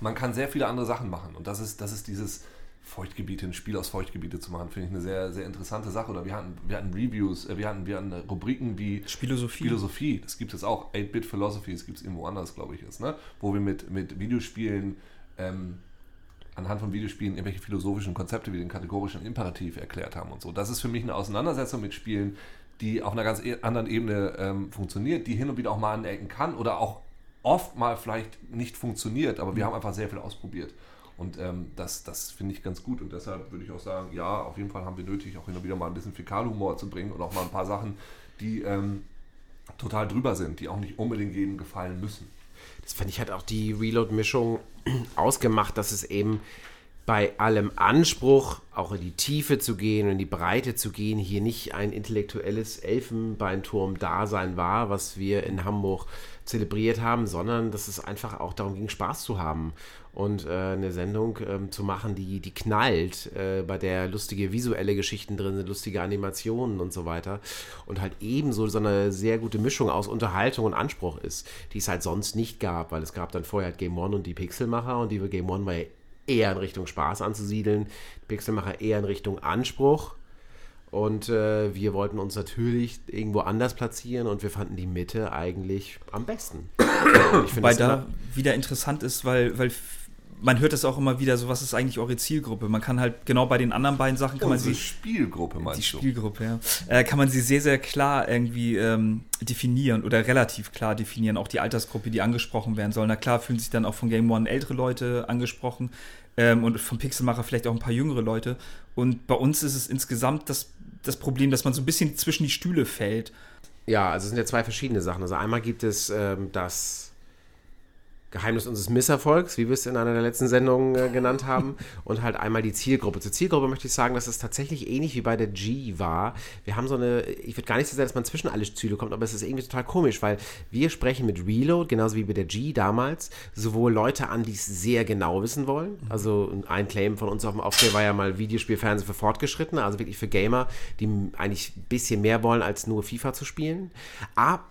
man kann sehr viele andere Sachen machen. Und das ist, das ist dieses Feuchtgebiete, ein Spiel aus Feuchtgebiete zu machen, finde ich eine sehr, sehr interessante Sache. Oder wir hatten, wir hatten Reviews, äh, wir hatten, wir hatten Rubriken wie Philosophie. Philosophie, das gibt es auch. 8-Bit Philosophy, das gibt es irgendwo anders, glaube ich, jetzt, ne? Wo wir mit, mit Videospielen ähm, anhand von Videospielen irgendwelche philosophischen Konzepte wie den kategorischen Imperativ erklärt haben und so. Das ist für mich eine Auseinandersetzung mit Spielen, die auf einer ganz e anderen Ebene ähm, funktioniert, die hin und wieder auch mal anecken kann oder auch oft mal vielleicht nicht funktioniert, aber wir haben einfach sehr viel ausprobiert. Und ähm, das, das finde ich ganz gut und deshalb würde ich auch sagen, ja, auf jeden Fall haben wir nötig, auch hin und wieder mal ein bisschen Fäkalhumor zu bringen und auch mal ein paar Sachen, die ähm, total drüber sind, die auch nicht unbedingt jedem gefallen müssen. Das fand ich hat auch die Reload-Mischung ausgemacht, dass es eben bei allem Anspruch, auch in die Tiefe zu gehen und in die Breite zu gehen, hier nicht ein intellektuelles Elfenbeinturm-Dasein war, was wir in Hamburg zelebriert haben, sondern dass es einfach auch darum ging, Spaß zu haben und äh, eine Sendung ähm, zu machen, die, die knallt, äh, bei der lustige visuelle Geschichten drin sind, lustige Animationen und so weiter und halt ebenso so eine sehr gute Mischung aus Unterhaltung und Anspruch ist, die es halt sonst nicht gab, weil es gab dann vorher halt Game One und die Pixelmacher und die Game One war ja eher in Richtung Spaß anzusiedeln, die Pixelmacher eher in Richtung Anspruch und äh, wir wollten uns natürlich irgendwo anders platzieren und wir fanden die Mitte eigentlich am besten. Wobei das da wieder interessant ist, weil, weil man hört das auch immer wieder, so was ist eigentlich eure Zielgruppe? Man kann halt genau bei den anderen beiden Sachen kann man Unsere sie Spielgruppe meinst die du? Spielgruppe, ja. Äh, kann man sie sehr, sehr klar irgendwie ähm, definieren oder relativ klar definieren. Auch die Altersgruppe, die angesprochen werden soll. Na klar fühlen sich dann auch von Game One ältere Leute angesprochen ähm, und vom Pixelmacher vielleicht auch ein paar jüngere Leute. Und bei uns ist es insgesamt das, das Problem, dass man so ein bisschen zwischen die Stühle fällt. Ja, also es sind ja zwei verschiedene Sachen. Also einmal gibt es ähm, das Geheimnis unseres Misserfolgs, wie wir es in einer der letzten Sendungen äh, genannt haben, und halt einmal die Zielgruppe. Zur Zielgruppe möchte ich sagen, dass es tatsächlich ähnlich wie bei der G war. Wir haben so eine, ich würde gar nicht so sehr, dass man zwischen alle Stühle kommt, aber es ist irgendwie total komisch, weil wir sprechen mit Reload, genauso wie bei der G damals, sowohl Leute an, die es sehr genau wissen wollen. Also ein Claim von uns auf dem Aufsteller war ja mal Videospielfernsehen für Fortgeschrittene, also wirklich für Gamer, die eigentlich ein bisschen mehr wollen, als nur FIFA zu spielen.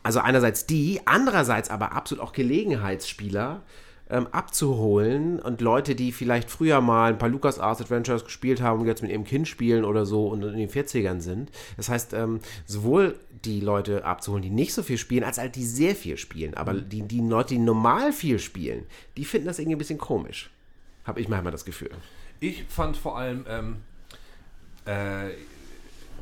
Also einerseits die, andererseits aber absolut auch Gelegenheitsspieler, ähm, abzuholen und Leute, die vielleicht früher mal ein paar LucasArts Adventures gespielt haben und jetzt mit ihrem Kind spielen oder so und in den 40ern sind. Das heißt, ähm, sowohl die Leute abzuholen, die nicht so viel spielen, als halt die sehr viel spielen. Aber die, die Leute, die normal viel spielen, die finden das irgendwie ein bisschen komisch. Habe ich manchmal das Gefühl. Ich fand vor allem, ähm, äh,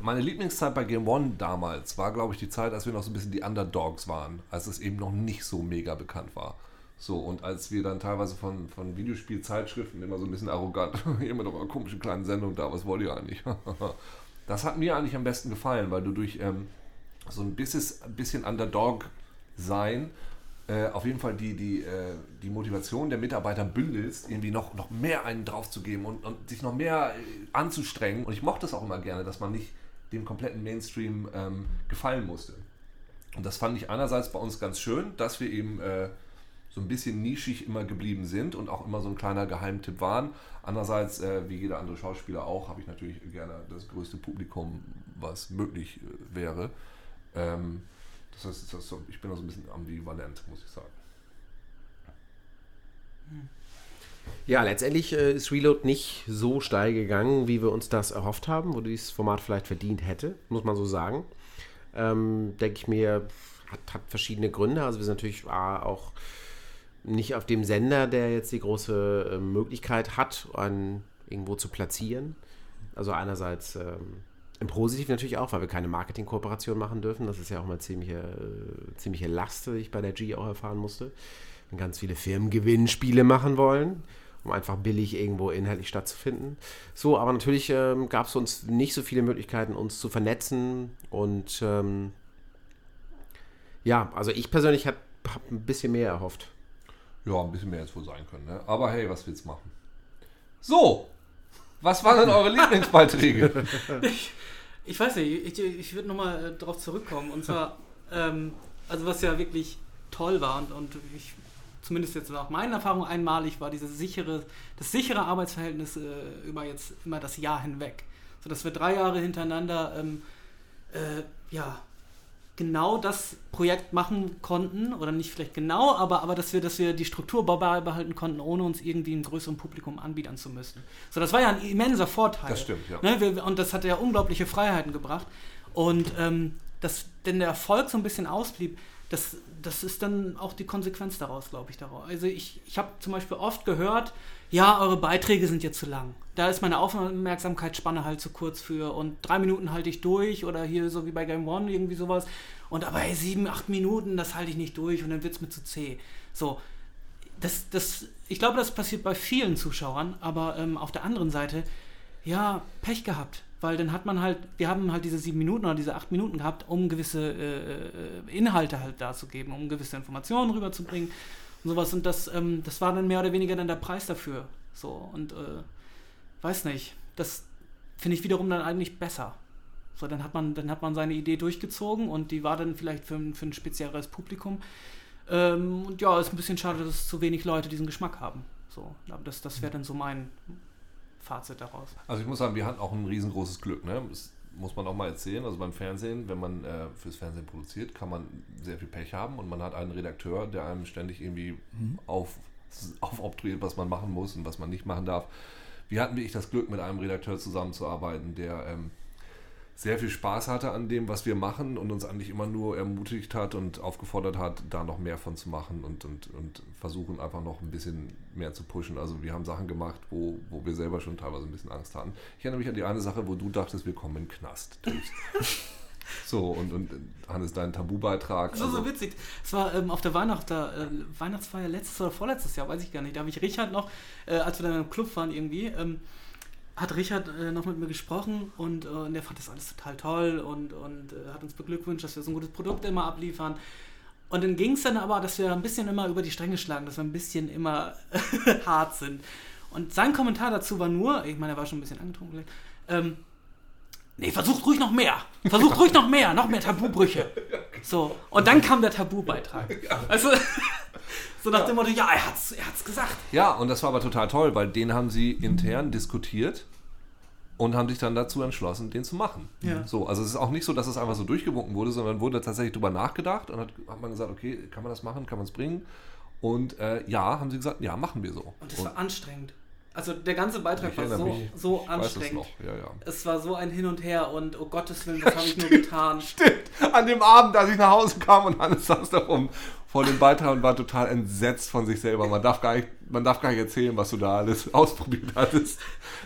meine Lieblingszeit bei Game One damals war, glaube ich, die Zeit, als wir noch so ein bisschen die Underdogs waren, als es eben noch nicht so mega bekannt war. So, und als wir dann teilweise von, von Videospielzeitschriften immer so ein bisschen arrogant, immer noch eine komische kleine Sendung da, was wollt ihr eigentlich? das hat mir eigentlich am besten gefallen, weil du durch ähm, so ein bisschen, bisschen Underdog sein äh, auf jeden Fall die, die, äh, die Motivation der Mitarbeiter bündelst, irgendwie noch, noch mehr einen draufzugeben und, und sich noch mehr äh, anzustrengen. Und ich mochte es auch immer gerne, dass man nicht dem kompletten Mainstream ähm, gefallen musste. Und das fand ich einerseits bei uns ganz schön, dass wir eben äh, so ein bisschen nischig immer geblieben sind und auch immer so ein kleiner Geheimtipp waren. Andererseits, äh, wie jeder andere Schauspieler auch, habe ich natürlich gerne das größte Publikum, was möglich äh, wäre. Ähm, das heißt, das, ich bin da so ein bisschen ambivalent, muss ich sagen. Ja, letztendlich äh, ist Reload nicht so steil gegangen, wie wir uns das erhofft haben, wo dieses Format vielleicht verdient hätte, muss man so sagen. Ähm, Denke ich mir, hat, hat verschiedene Gründe. Also wir sind natürlich A, auch nicht auf dem Sender, der jetzt die große äh, Möglichkeit hat, einen irgendwo zu platzieren. Also einerseits ähm, im Positiven natürlich auch, weil wir keine Marketingkooperation machen dürfen. Das ist ja auch mal ziemliche, äh, ziemliche Last, die ich bei der G auch erfahren musste. Wenn ganz viele Firmen Gewinnspiele machen wollen, um einfach billig irgendwo inhaltlich stattzufinden. So, aber natürlich ähm, gab es uns nicht so viele Möglichkeiten, uns zu vernetzen. Und ähm, ja, also ich persönlich habe hab ein bisschen mehr erhofft. Ja, ein bisschen mehr jetzt wohl sein können. Ne? Aber hey, was willst du machen? So, was waren denn eure Lieblingsbeiträge? Ich, ich weiß nicht, ich, ich würde nochmal äh, darauf zurückkommen. Und zwar, ähm, also was ja wirklich toll war und, und ich, zumindest jetzt nach meinen Erfahrungen einmalig war, dieses sichere, das sichere Arbeitsverhältnis äh, über jetzt immer das Jahr hinweg. So dass wir drei Jahre hintereinander ähm, äh, ja, genau das Projekt machen konnten, oder nicht vielleicht genau, aber, aber dass wir, dass wir die Struktur beibehalten konnten, ohne uns irgendwie einem größeren Publikum anbieten zu müssen. So, das war ja ein immenser Vorteil. Das stimmt, ja. Ne, wir, und das hat ja unglaubliche Freiheiten gebracht. Und ähm, dass denn der Erfolg so ein bisschen ausblieb, das, das ist dann auch die Konsequenz daraus, glaube ich, daraus. Also ich, ich habe zum Beispiel oft gehört, ja, eure Beiträge sind jetzt zu lang. Da ist meine Aufmerksamkeitsspanne halt zu kurz für und drei Minuten halte ich durch oder hier so wie bei Game One irgendwie sowas. Und aber hey, sieben, acht Minuten, das halte ich nicht durch und dann wird es mir zu zäh. So, das, das, ich glaube, das passiert bei vielen Zuschauern, aber ähm, auf der anderen Seite, ja, Pech gehabt. Weil dann hat man halt, wir haben halt diese sieben Minuten oder diese acht Minuten gehabt, um gewisse äh, Inhalte halt darzugeben, um gewisse Informationen rüberzubringen und sowas. Und das, ähm, das war dann mehr oder weniger dann der Preis dafür. So, und äh, weiß nicht, das finde ich wiederum dann eigentlich besser. So, dann hat man, dann hat man seine Idee durchgezogen und die war dann vielleicht für, für ein spezielleres Publikum. Ähm, und ja, ist ein bisschen schade, dass zu wenig Leute diesen Geschmack haben. So, aber das, das wäre dann so mein Fazit daraus. Also ich muss sagen, wir hatten auch ein riesengroßes Glück. Ne? Das muss man auch mal erzählen. Also beim Fernsehen, wenn man äh, fürs Fernsehen produziert, kann man sehr viel Pech haben und man hat einen Redakteur, der einem ständig irgendwie mhm. auf, aufobtruiert, was man machen muss und was man nicht machen darf. Wir hatten wirklich das Glück, mit einem Redakteur zusammenzuarbeiten, der ähm, sehr viel Spaß hatte an dem, was wir machen und uns eigentlich immer nur ermutigt hat und aufgefordert hat, da noch mehr von zu machen und, und, und versuchen einfach noch ein bisschen mehr zu pushen. Also wir haben Sachen gemacht, wo, wo wir selber schon teilweise ein bisschen Angst hatten. Ich erinnere mich an die eine Sache, wo du dachtest, wir kommen in den Knast. so, und, und Hannes, dein Tabubeitrag. War so also- witzig. Es war ähm, auf der Weihnacht, äh, Weihnachtsfeier letztes oder vorletztes Jahr, weiß ich gar nicht. Da habe ich Richard noch, äh, als wir dann im Club waren irgendwie, ähm, hat Richard äh, noch mit mir gesprochen und, äh, und der fand das alles total toll und, und äh, hat uns beglückwünscht, dass wir so ein gutes Produkt immer abliefern. Und dann ging es dann aber, dass wir ein bisschen immer über die Stränge schlagen, dass wir ein bisschen immer hart sind. Und sein Kommentar dazu war nur, ich meine, er war schon ein bisschen angetrunken vielleicht, ähm, nee, versucht ruhig noch mehr. Versucht ruhig noch mehr, noch mehr Tabubrüche. So, und dann kam der Tabubeitrag. Also, so nach dem Motto, ja, er hat's, er hat's gesagt. Ja, und das war aber total toll, weil den haben sie intern diskutiert und haben sich dann dazu entschlossen, den zu machen. Ja. So, also es ist auch nicht so, dass es einfach so durchgewunken wurde, sondern wurde tatsächlich drüber nachgedacht und hat, hat man gesagt, okay, kann man das machen, kann man es bringen? Und äh, ja, haben sie gesagt, ja, machen wir so. Und das war anstrengend. Also der ganze Beitrag war so, mich. so weiß es anstrengend. noch, ja, ja. Es war so ein Hin und Her und oh Gottes Willen, was habe ich nur getan. Stimmt, an dem Abend, als ich nach Hause kam und Hannes saß da rum vor dem Beitrag und war total entsetzt von sich selber. Man darf gar nicht, man darf gar nicht erzählen, was du da alles ausprobiert hattest.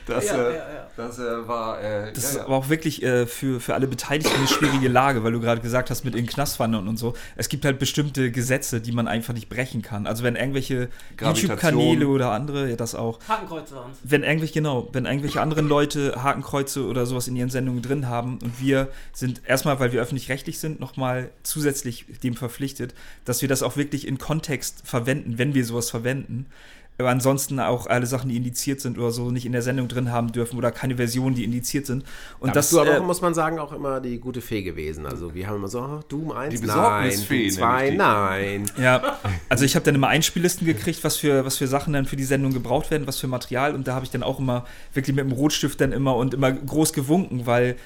Das, Ja, äh, ja, ja. das äh, war, äh, Das ja, ist ja. aber auch wirklich äh, für, für alle Beteiligten eine schwierige Lage, weil du gerade gesagt hast, mit in den Knast wandern und so. Es gibt halt bestimmte Gesetze, die man einfach nicht brechen kann. Also wenn irgendwelche. YouTube-Kanäle oder andere, ja, das auch, Hakenkreuze waren wenn irgendwelche, genau, wenn irgendwelche anderen Leute Hakenkreuze oder sowas in ihren Sendungen drin haben und wir sind erstmal, weil wir öffentlich-rechtlich sind, nochmal zusätzlich dem verpflichtet, dass wir das auch wirklich in Kontext verwenden, wenn wir sowas verwenden. Aber ansonsten auch alle Sachen, die indiziert sind oder so, nicht in der Sendung drin haben dürfen oder keine Versionen, die indiziert sind. Und da das bist du aber äh, auch, muss man sagen, auch immer die gute Fee gewesen. Also wir haben immer so, oh, Doom 1, Die nein, Doom 2, nenne ich die. nein. Ja, also ich habe dann immer Einspiellisten gekriegt, was für, was für Sachen dann für die Sendung gebraucht werden, was für Material. Und da habe ich dann auch immer wirklich mit dem Rotstift dann immer und immer groß gewunken, weil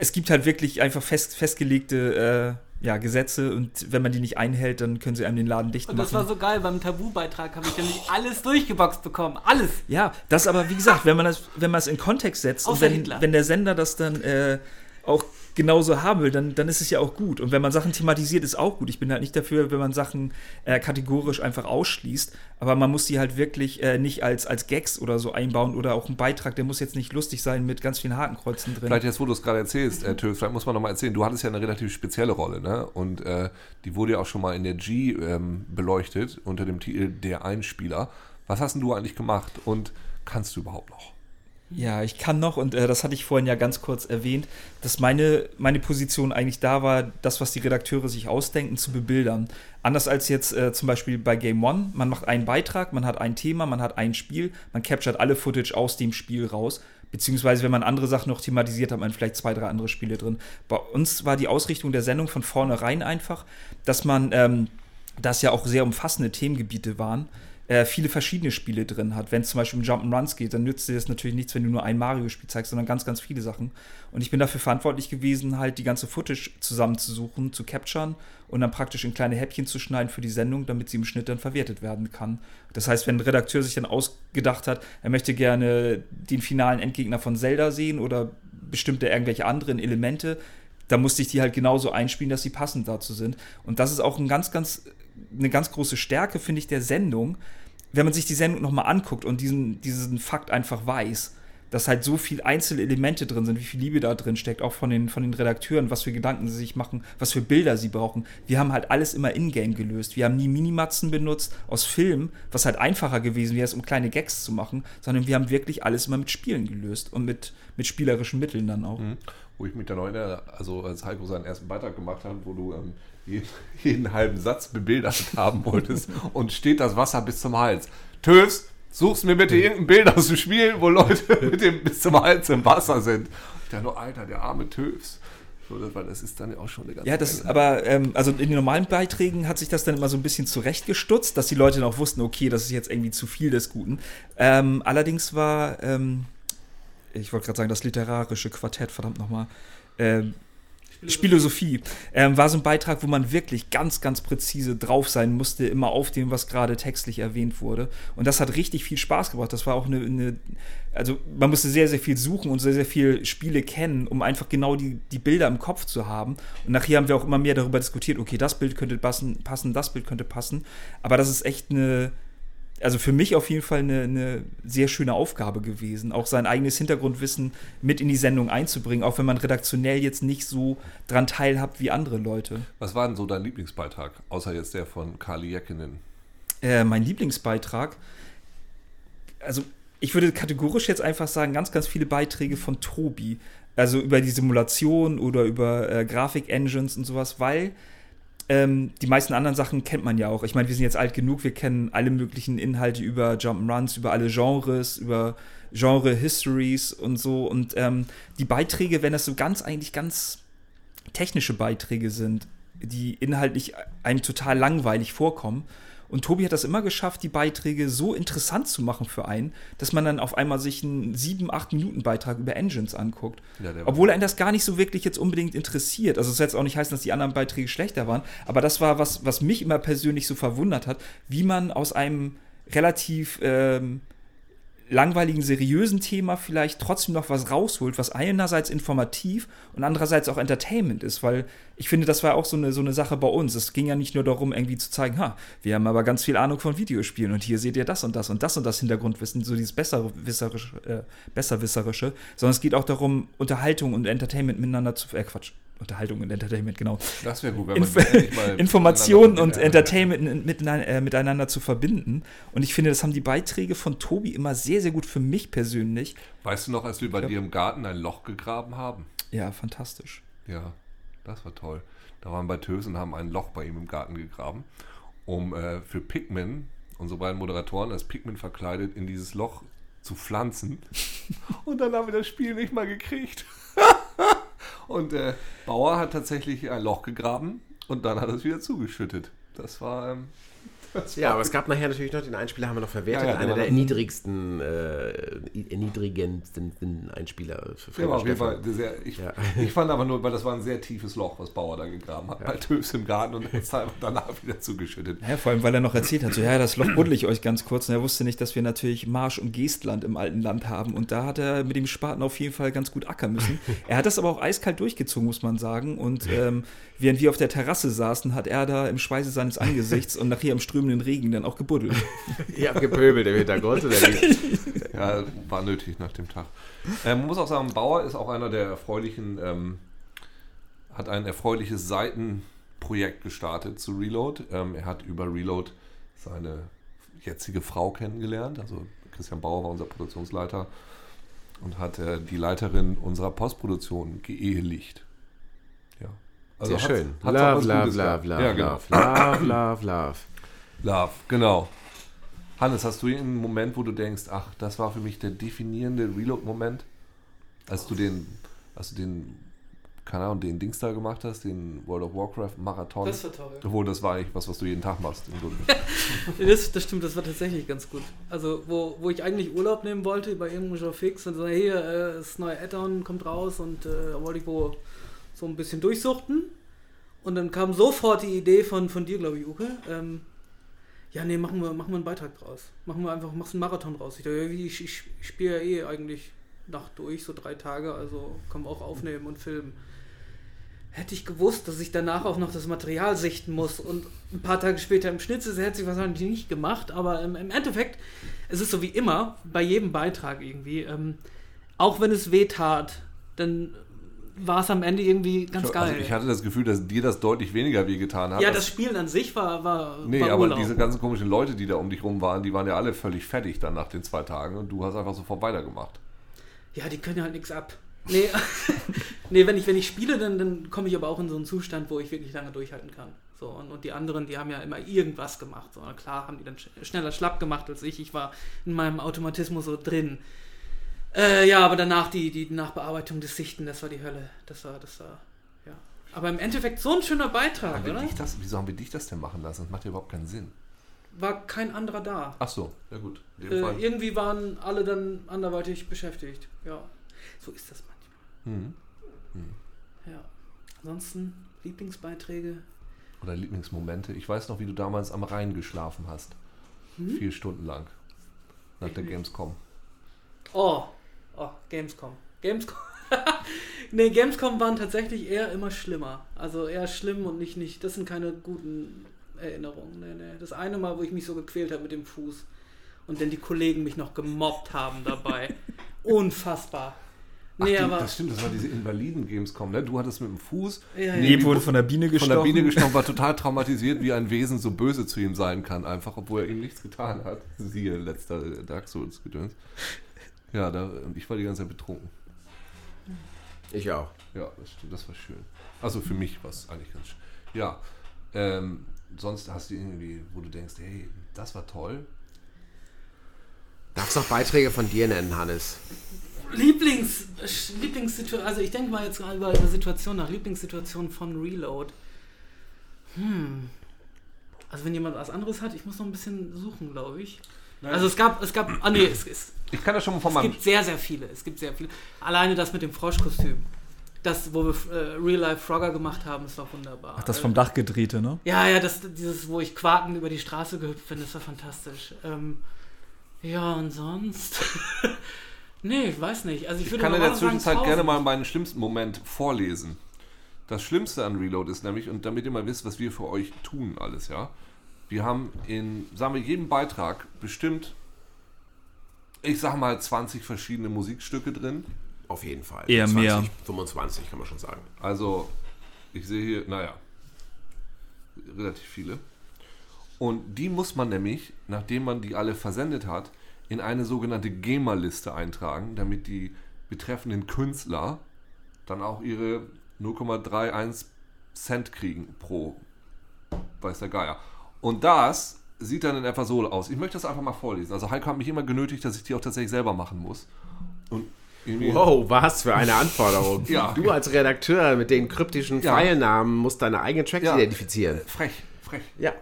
es gibt halt wirklich einfach fest, festgelegte äh, ja, Gesetze und wenn man die nicht einhält, dann können sie einem den Laden dicht Und das machen. war so geil, beim Tabubeitrag habe ich nämlich alles durchgeboxt bekommen. Alles. Ja, das aber, wie gesagt, wenn man das, wenn man es in Kontext setzt und wenn, Hitler. wenn der Sender das dann äh, auch genauso haben will, dann, dann ist es ja auch gut. Und wenn man Sachen thematisiert, ist auch gut. Ich bin halt nicht dafür, wenn man Sachen äh, kategorisch einfach ausschließt, aber man muss die halt wirklich äh, nicht als, als Gags oder so einbauen oder auch ein Beitrag, der muss jetzt nicht lustig sein mit ganz vielen Hakenkreuzen drin. Vielleicht jetzt, wo du es gerade erzählst, äh, Töf, vielleicht muss man nochmal erzählen, du hattest ja eine relativ spezielle Rolle, ne? Und äh, die wurde ja auch schon mal in der G ähm, beleuchtet unter dem Titel Der Einspieler. Was hast denn du eigentlich gemacht und kannst du überhaupt noch? Ja, ich kann noch, und äh, das hatte ich vorhin ja ganz kurz erwähnt, dass meine, meine Position eigentlich da war, das, was die Redakteure sich ausdenken, zu bebildern. Anders als jetzt äh, zum Beispiel bei Game One. Man macht einen Beitrag, man hat ein Thema, man hat ein Spiel, man capturet alle Footage aus dem Spiel raus. Beziehungsweise, wenn man andere Sachen noch thematisiert, hat man vielleicht zwei, drei andere Spiele drin. Bei uns war die Ausrichtung der Sendung von vornherein einfach, dass man, ähm, das ja auch sehr umfassende Themengebiete waren, äh, viele verschiedene Spiele drin hat. Wenn es zum Beispiel um Jump'n'Runs geht, dann nützt dir das natürlich nichts, wenn du nur ein Mario-Spiel zeigst, sondern ganz, ganz viele Sachen. Und ich bin dafür verantwortlich gewesen, halt die ganze Footage zusammenzusuchen, zu capturen und dann praktisch in kleine Häppchen zu schneiden für die Sendung, damit sie im Schnitt dann verwertet werden kann. Das heißt, wenn ein Redakteur sich dann ausgedacht hat, er möchte gerne den finalen Endgegner von Zelda sehen oder bestimmte irgendwelche anderen Elemente, da musste ich die halt genauso einspielen, dass sie passend dazu sind. Und das ist auch ein ganz, ganz, eine ganz große Stärke, finde ich, der Sendung, wenn man sich die Sendung nochmal anguckt und diesen, diesen Fakt einfach weiß, dass halt so viel einzelne Elemente drin sind, wie viel Liebe da drin steckt, auch von den, von den Redakteuren, was für Gedanken sie sich machen, was für Bilder sie brauchen. Wir haben halt alles immer in-game gelöst. Wir haben nie Minimatzen benutzt aus Filmen, was halt einfacher gewesen wäre, um kleine Gags zu machen, sondern wir haben wirklich alles immer mit Spielen gelöst und mit, mit spielerischen Mitteln dann auch. Wo ich mich dann erinnere, also als Heiko seinen ersten Beitrag gemacht hat, wo du ähm, jeden, jeden halben Satz bebildert haben wolltest und steht das Wasser bis zum Hals. Töfs, suchst mir bitte irgendein Bild aus dem Spiel, wo Leute mit dem bis zum Hals im Wasser sind. Ich dachte nur, Alter, der arme Töfs. So, das, weil das ist dann ja auch schon eine ganze Ja, das ist aber, ähm, also in den normalen Beiträgen hat sich das dann immer so ein bisschen zurechtgestutzt, dass die Leute dann auch wussten, okay, das ist jetzt irgendwie zu viel des Guten. Ähm, allerdings war, ähm, ich wollte gerade sagen, das literarische Quartett, verdammt nochmal, ähm, Spielosophie. Ähm, war so ein Beitrag, wo man wirklich ganz, ganz präzise drauf sein musste, immer auf dem, was gerade textlich erwähnt wurde. Und das hat richtig viel Spaß gebracht. Das war auch eine, eine also man musste sehr, sehr viel suchen und sehr, sehr viel Spiele kennen, um einfach genau die, die Bilder im Kopf zu haben. Und nachher haben wir auch immer mehr darüber diskutiert, okay, das Bild könnte passen, passen das Bild könnte passen. Aber das ist echt eine, also für mich auf jeden Fall eine, eine, sehr schöne Aufgabe gewesen, auch sein eigenes Hintergrundwissen mit in die Sendung einzubringen, auch wenn man redaktionell jetzt nicht so dran teilhabt wie andere Leute. Was war denn so dein Lieblingsbeitrag, außer jetzt der von Kali Jäckinen? Äh, mein Lieblingsbeitrag, also ich würde kategorisch jetzt einfach sagen, ganz, ganz viele Beiträge von Tobi, also über die Simulation oder über äh, Grafik-Engines und sowas, weil ähm, die meisten anderen Sachen kennt man ja auch. Ich meine, wir sind jetzt alt genug, wir kennen alle möglichen Inhalte über Jump'n'Runs, über alle Genres, über Genre-Histories und so. Und ähm, die Beiträge, wenn das so ganz, eigentlich ganz technische Beiträge sind, die inhaltlich einem total langweilig vorkommen, und Tobi hat das immer geschafft, die Beiträge so interessant zu machen für einen, dass man dann auf einmal sich einen 7, 8 Minuten Beitrag über Engines anguckt. Ja, Obwohl einen das gar nicht so wirklich jetzt unbedingt interessiert. Also es soll jetzt auch nicht heißen, dass die anderen Beiträge schlechter waren, aber das war was, was mich immer persönlich so verwundert hat, wie man aus einem relativ ähm, langweiligen, seriösen Thema vielleicht trotzdem noch was rausholt, was einerseits informativ und andererseits auch Entertainment ist, weil ich finde, das war auch so eine, so eine Sache bei uns. Es ging ja nicht nur darum, irgendwie zu zeigen, ha, wir haben aber ganz viel Ahnung von Videospielen und hier seht ihr das und das und das und das Hintergrundwissen, so dieses besserwisserische, äh, besserwisserische, sondern es geht auch darum, Unterhaltung und Entertainment miteinander zu, äh, Quatsch, Unterhaltung und Entertainment, genau. Das wäre gut, wenn Inf Informationen und Entertainment miteinander, äh, miteinander zu verbinden. Und ich finde, das haben die Beiträge von Tobi immer sehr, sehr gut für mich persönlich. Weißt du noch, als wir bei dir im Garten ein Loch gegraben haben? Ja, fantastisch. Ja, das war toll. Da waren wir bei Tös und haben ein Loch bei ihm im Garten gegraben, um äh, für Pikmin, unsere beiden Moderatoren, als Pikmin verkleidet, in dieses Loch zu pflanzen. und dann haben wir das Spiel nicht mal gekriegt. Und der Bauer hat tatsächlich ein Loch gegraben und dann hat er es wieder zugeschüttet. Das war. Ähm, ja, aber es gab nachher natürlich noch den Einspieler, haben wir noch verwertet. Ja, ja, einer der niedrigsten, äh, erniedrigendsten Einspieler für Friedrich auf jeden Fall sehr, ich, ja. ich, fand aber nur, weil das war ein sehr tiefes Loch, was Bauer da gegraben hat, bei Töfs im Garten und danach wieder zugeschüttet. Ja, vor allem, weil er noch erzählt hat, so, ja, das Loch buddel ich euch ganz kurz. Und er wusste nicht, dass wir natürlich Marsch- und Geestland im alten Land haben. Und da hat er mit dem Spaten auf jeden Fall ganz gut ackern müssen. Er hat das aber auch eiskalt durchgezogen, muss man sagen. Und ähm, während wir auf der Terrasse saßen, hat er da im Schweiße seines Angesichts und nachher im strömenden Regen dann auch gebuddelt. Ihr habt gepöbelt im Hintergrund, oder nicht? Ja, war nötig nach dem Tag. Ähm, man muss auch sagen, Bauer ist auch einer der erfreulichen, ähm, hat ein erfreuliches Seitenprojekt gestartet zu Reload. Ähm, er hat über Reload seine jetzige Frau kennengelernt. Also Christian Bauer war unser Produktionsleiter und hat äh, die Leiterin unserer Postproduktion geehelicht. Also Sehr schön. Hat love, love, love, love, ja, genau. love, love, love. Love, genau. Hannes, hast du einen Moment, wo du denkst, ach, das war für mich der definierende Reload-Moment, als du den, als du den, keine Ahnung, den Dings da gemacht hast, den World of Warcraft Marathon. Das war toll. Obwohl, das war eigentlich was, was du jeden Tag machst. das, das stimmt, das war tatsächlich ganz gut. Also, wo, wo ich eigentlich Urlaub nehmen wollte bei irgendeinem Show Fix und so, hier, äh, das neue Add-on kommt raus und äh, da wollte ich wo so ein bisschen durchsuchten. Und dann kam sofort die Idee von, von dir, glaube ich, Uke. Ähm, ja, nee, machen wir, machen wir einen Beitrag draus. Machen wir einfach, machst einen Marathon draus. Ich ich, ich, ich spiele ja eh eigentlich Nacht durch, so drei Tage, also kann man auch aufnehmen und filmen. Hätte ich gewusst, dass ich danach auch noch das Material sichten muss und ein paar Tage später im Schnitt ist, hätte ich wahrscheinlich nicht gemacht, aber im, im Endeffekt, es ist so wie immer, bei jedem Beitrag irgendwie, ähm, auch wenn es weh tat, dann war es am Ende irgendwie ganz also geil. Ich hatte das Gefühl, dass dir das deutlich weniger wehgetan hat. Ja, das Spielen an sich war. war nee, war aber Urlaub. diese ganzen komischen Leute, die da um dich rum waren, die waren ja alle völlig fertig dann nach den zwei Tagen und du hast einfach sofort weitergemacht. Ja, die können ja halt nichts ab. Nee, nee wenn, ich, wenn ich spiele, dann, dann komme ich aber auch in so einen Zustand, wo ich wirklich lange durchhalten kann. So, und, und die anderen, die haben ja immer irgendwas gemacht. So, klar haben die dann schneller schlapp gemacht als ich. Ich war in meinem Automatismus so drin. Äh, ja, aber danach die, die Nachbearbeitung des Sichten, das war die Hölle. Das war, das war, ja. Aber im Endeffekt so ein schöner Beitrag, oder? Das, wieso haben wir dich das denn machen lassen? Das macht ja überhaupt keinen Sinn. War kein anderer da. Ach so, ja gut. Äh, irgendwie waren alle dann anderweitig beschäftigt. Ja, so ist das manchmal. Mhm. Mhm. Ja. Ansonsten Lieblingsbeiträge. Oder Lieblingsmomente. Ich weiß noch, wie du damals am Rhein geschlafen hast. Hm? Vier Stunden lang. Nach der Gamescom. Oh, oh, Gamescom. Gamescom. nee, Gamescom waren tatsächlich eher immer schlimmer. Also eher schlimm und nicht, nicht. Das sind keine guten Erinnerungen. Nee, nee. Das eine Mal, wo ich mich so gequält habe mit dem Fuß und dann die Kollegen mich noch gemobbt haben dabei. Unfassbar. Ach, Nee, die, aber. das stimmt, das war diese Invaliden-Gamescom, ne? Du hattest mit dem Fuß Ja, ja. Neben wurde von der Biene von gestochen. der Biene gestochen, war total traumatisiert, wie ein Wesen so böse zu ihm sein kann, einfach, obwohl er ihm nichts getan hat. Siehe letzter Dark Souls Gedöns. Ja, da, ich war die ganze Zeit betrunken. Ich auch. Ja, das stimmt, das war schön. Also für mich war es eigentlich ganz schön. Ja, ähm, sonst hast du irgendwie, wo du denkst, hey, das war toll. Darfst auch Beiträge von dir nennen, Hannes? Lieblings, Lieblingssituation, also ich denke mal jetzt mal über eine Situation nach, Lieblingssituation von Reload. Hm. Also wenn jemand was anderes hat, ich muss noch ein bisschen suchen, glaube ich. Also es gab, es gab, ah nee, es, es, Ich kann das schon mal von es meinem gibt sehr, sehr viele, es gibt sehr viele. Alleine das mit dem Froschkostüm. Das, wo wir äh, Real Life Frogger gemacht haben, ist doch wunderbar. Ach, das vom Dach gedrehte, ne? Ja, ja, das, dieses, wo ich quakend über die Straße gehüpft bin, das war fantastisch. Ähm, ja, und sonst? nee, ich weiß nicht. Also ich Ich würde kann in der sagen, Zwischenzeit gerne 1000. mal meinen schlimmsten Moment vorlesen. Das Schlimmste an Reload ist nämlich, und damit ihr mal wisst, was wir für euch tun, alles, ja. Wir haben in, sagen wir, jedem Beitrag bestimmt, ich sag mal, 20 verschiedene Musikstücke drin. Auf jeden Fall. Eher 20, mehr. 25 kann man schon sagen. Also, ich sehe hier, naja, relativ viele. Und die muss man nämlich, nachdem man die alle versendet hat, in eine sogenannte GEMA-Liste eintragen, damit die betreffenden Künstler dann auch ihre 0,31 Cent kriegen pro weiß der Geier. Und das sieht dann in etwa so aus. Ich möchte das einfach mal vorlesen. Also Heiko hat mich immer genötigt, dass ich die auch tatsächlich selber machen muss. Und Wow, was für eine Anforderung. Ja. Du als Redakteur mit den kryptischen Ja. Pfeilnamen musst deine eigenen Tracks Ja. identifizieren. frech, frech. Ja.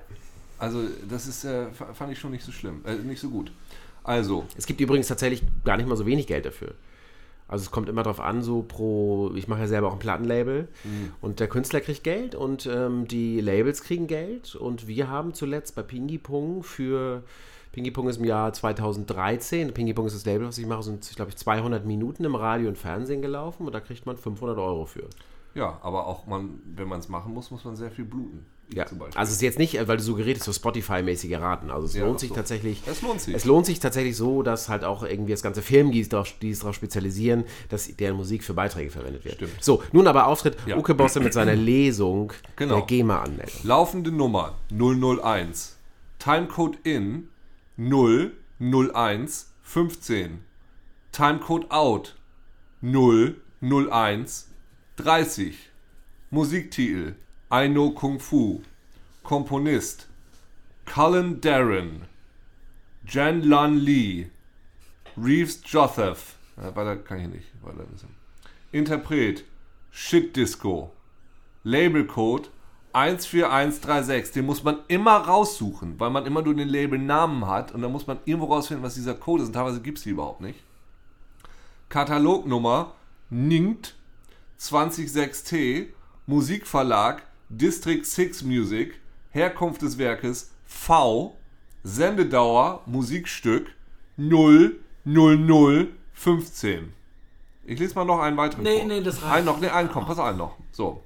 Also das ist, äh, fand ich schon nicht so schlimm, äh, nicht so gut. Also, Es gibt übrigens tatsächlich gar nicht mal so wenig Geld dafür. Also es kommt immer darauf an, so pro, ich mache ja selber auch ein Plattenlabel und der Künstler kriegt Geld und ähm, die Labels kriegen Geld und wir haben zuletzt bei Pingy Pong für, Pingy Pong ist im Jahr 2013, Pingy Pong ist das Label, was ich mache, sind, glaube ich, 200 Minuten im Radio und Fernsehen gelaufen und da kriegt man 500 Euro für. ja, aber auch man, wenn man es machen muss, muss man sehr viel bluten. Ja, also es ist jetzt nicht, weil du suggeriert so Spotify-mäßige Raten. Also es Ja, lohnt sich so. tatsächlich. Es lohnt sich. Es lohnt sich tatsächlich so, dass halt auch irgendwie das ganze Firmen, die es darauf, die es darauf spezialisieren, dass deren Musik für Beiträge verwendet wird. Stimmt. So, nun aber Auftritt Ja. Uke Bosse mit seiner Lesung Genau. der GEMA-Anmeldung. Laufende Nummer 001. Timecode in 001 15. Timecode out 001 30. Musiktitel Know Kung Fu. Komponist Cullen Darren. Jan Lan Lee. Reeves Joseph. Ja, weiter kann ich nicht. Weiter wissen. Interpret Shit Disco. Labelcode 14136. Den muss man immer raussuchen, weil man immer nur den Labelnamen hat und dann muss man irgendwo rausfinden, was dieser Code ist. Und teilweise gibt es die überhaupt nicht. Katalognummer NINT 206T Musikverlag District 6 Music Herkunft des Werkes V Sendedauer Musikstück 00015 Ich lese mal noch einen weiteren Nee, vor. nee, das reicht. Einen noch, nee, einen kommt, pass auf, einen noch. So.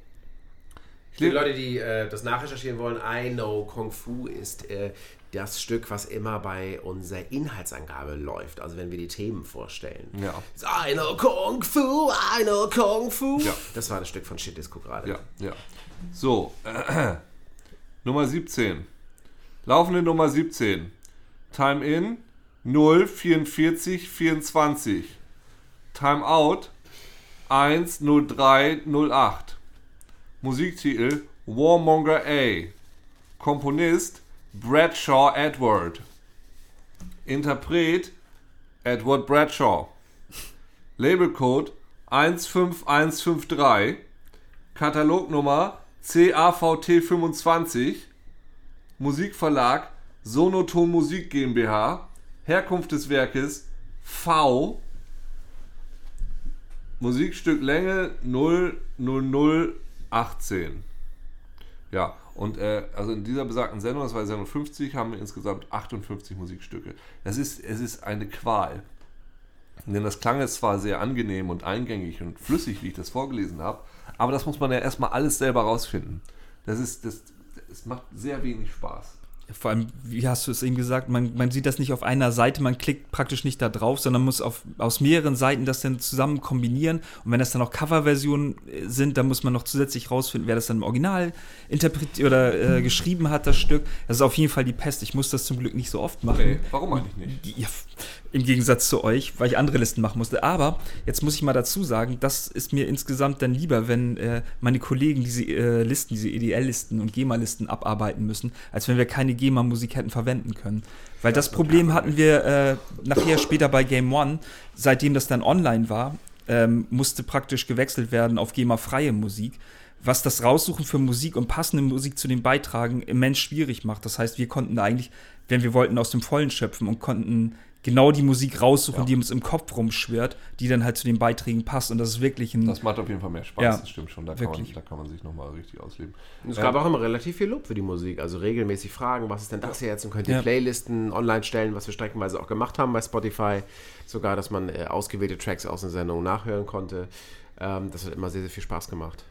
Für die Leute, die äh, das nachrecherchieren wollen, I Know Kung Fu ist äh, das Stück, was immer bei unserer Inhaltsangabe läuft. Also wenn wir die Themen vorstellen. Ja. I know Kung Fu, I know Kung Fu. Ja. Das war das Stück von Shit Disco gerade. Ja, ja. So, äh, Nummer 17. Laufende Nummer 17. Time in 0, 44, 24. Time out 1, 03, 08. Musiktitel Warmonger A. Komponist Bradshaw Edward. Interpret Edward Bradshaw. Labelcode 15153. Katalognummer CAVT25, Musikverlag Sonoton Musik GmbH, Herkunft des Werkes V, Musikstück Länge 000 18. Ja, und äh, also in dieser besagten Sendung, das war Sendung 50, haben wir insgesamt 58 Musikstücke. Das ist, es ist eine Qual. Denn das klang jetzt zwar sehr angenehm und eingängig und flüssig, wie ich das vorgelesen habe, aber das muss man ja erstmal alles selber rausfinden. Das ist, das, es macht sehr wenig Spaß. Vor allem, wie hast du es eben gesagt, man, man sieht das nicht auf einer Seite, man klickt praktisch nicht da drauf, sondern muss auf, aus mehreren Seiten das dann zusammen kombinieren. Und wenn das dann auch Coverversionen äh, sind, dann muss man noch zusätzlich rausfinden, wer das dann im Original interpretiert oder äh, geschrieben hat, das Stück. Das ist auf jeden Fall die Pest. Ich muss das zum Glück nicht so oft machen. Nee, warum eigentlich nicht? Ja, Im Gegensatz zu euch, weil ich andere Listen machen musste. Aber jetzt muss ich mal dazu sagen, das ist mir insgesamt dann lieber, wenn äh, meine Kollegen diese äh, Listen, diese EDL-Listen und GEMA-Listen abarbeiten müssen, als wenn wir keine GEMA-Musik hätten verwenden können. Weil das Problem hatten wir äh, nachher später bei Game One, seitdem das dann online war, ähm, musste praktisch gewechselt werden auf GEMA-freie Musik was das Raussuchen für Musik und passende Musik zu den Beitragen immens schwierig macht. Das heißt, wir konnten eigentlich, wenn wir wollten, aus dem Vollen schöpfen und konnten genau die Musik raussuchen, Ja. die uns im Kopf rumschwirrt, die dann halt zu den Beiträgen passt. Und das ist wirklich ein. Das macht auf jeden Fall mehr Spaß, Ja, das stimmt schon. Da kann, man, da kann man sich nochmal richtig ausleben. Es gab auch immer relativ viel Lob für die Musik. Also regelmäßig Fragen, was ist denn das hier jetzt? Und könnt ihr Ja. Playlisten online stellen, was wir streckenweise auch gemacht haben bei Spotify. Sogar, dass man äh, ausgewählte Tracks aus der Sendung nachhören konnte. Ähm, das hat immer sehr, sehr viel Spaß gemacht.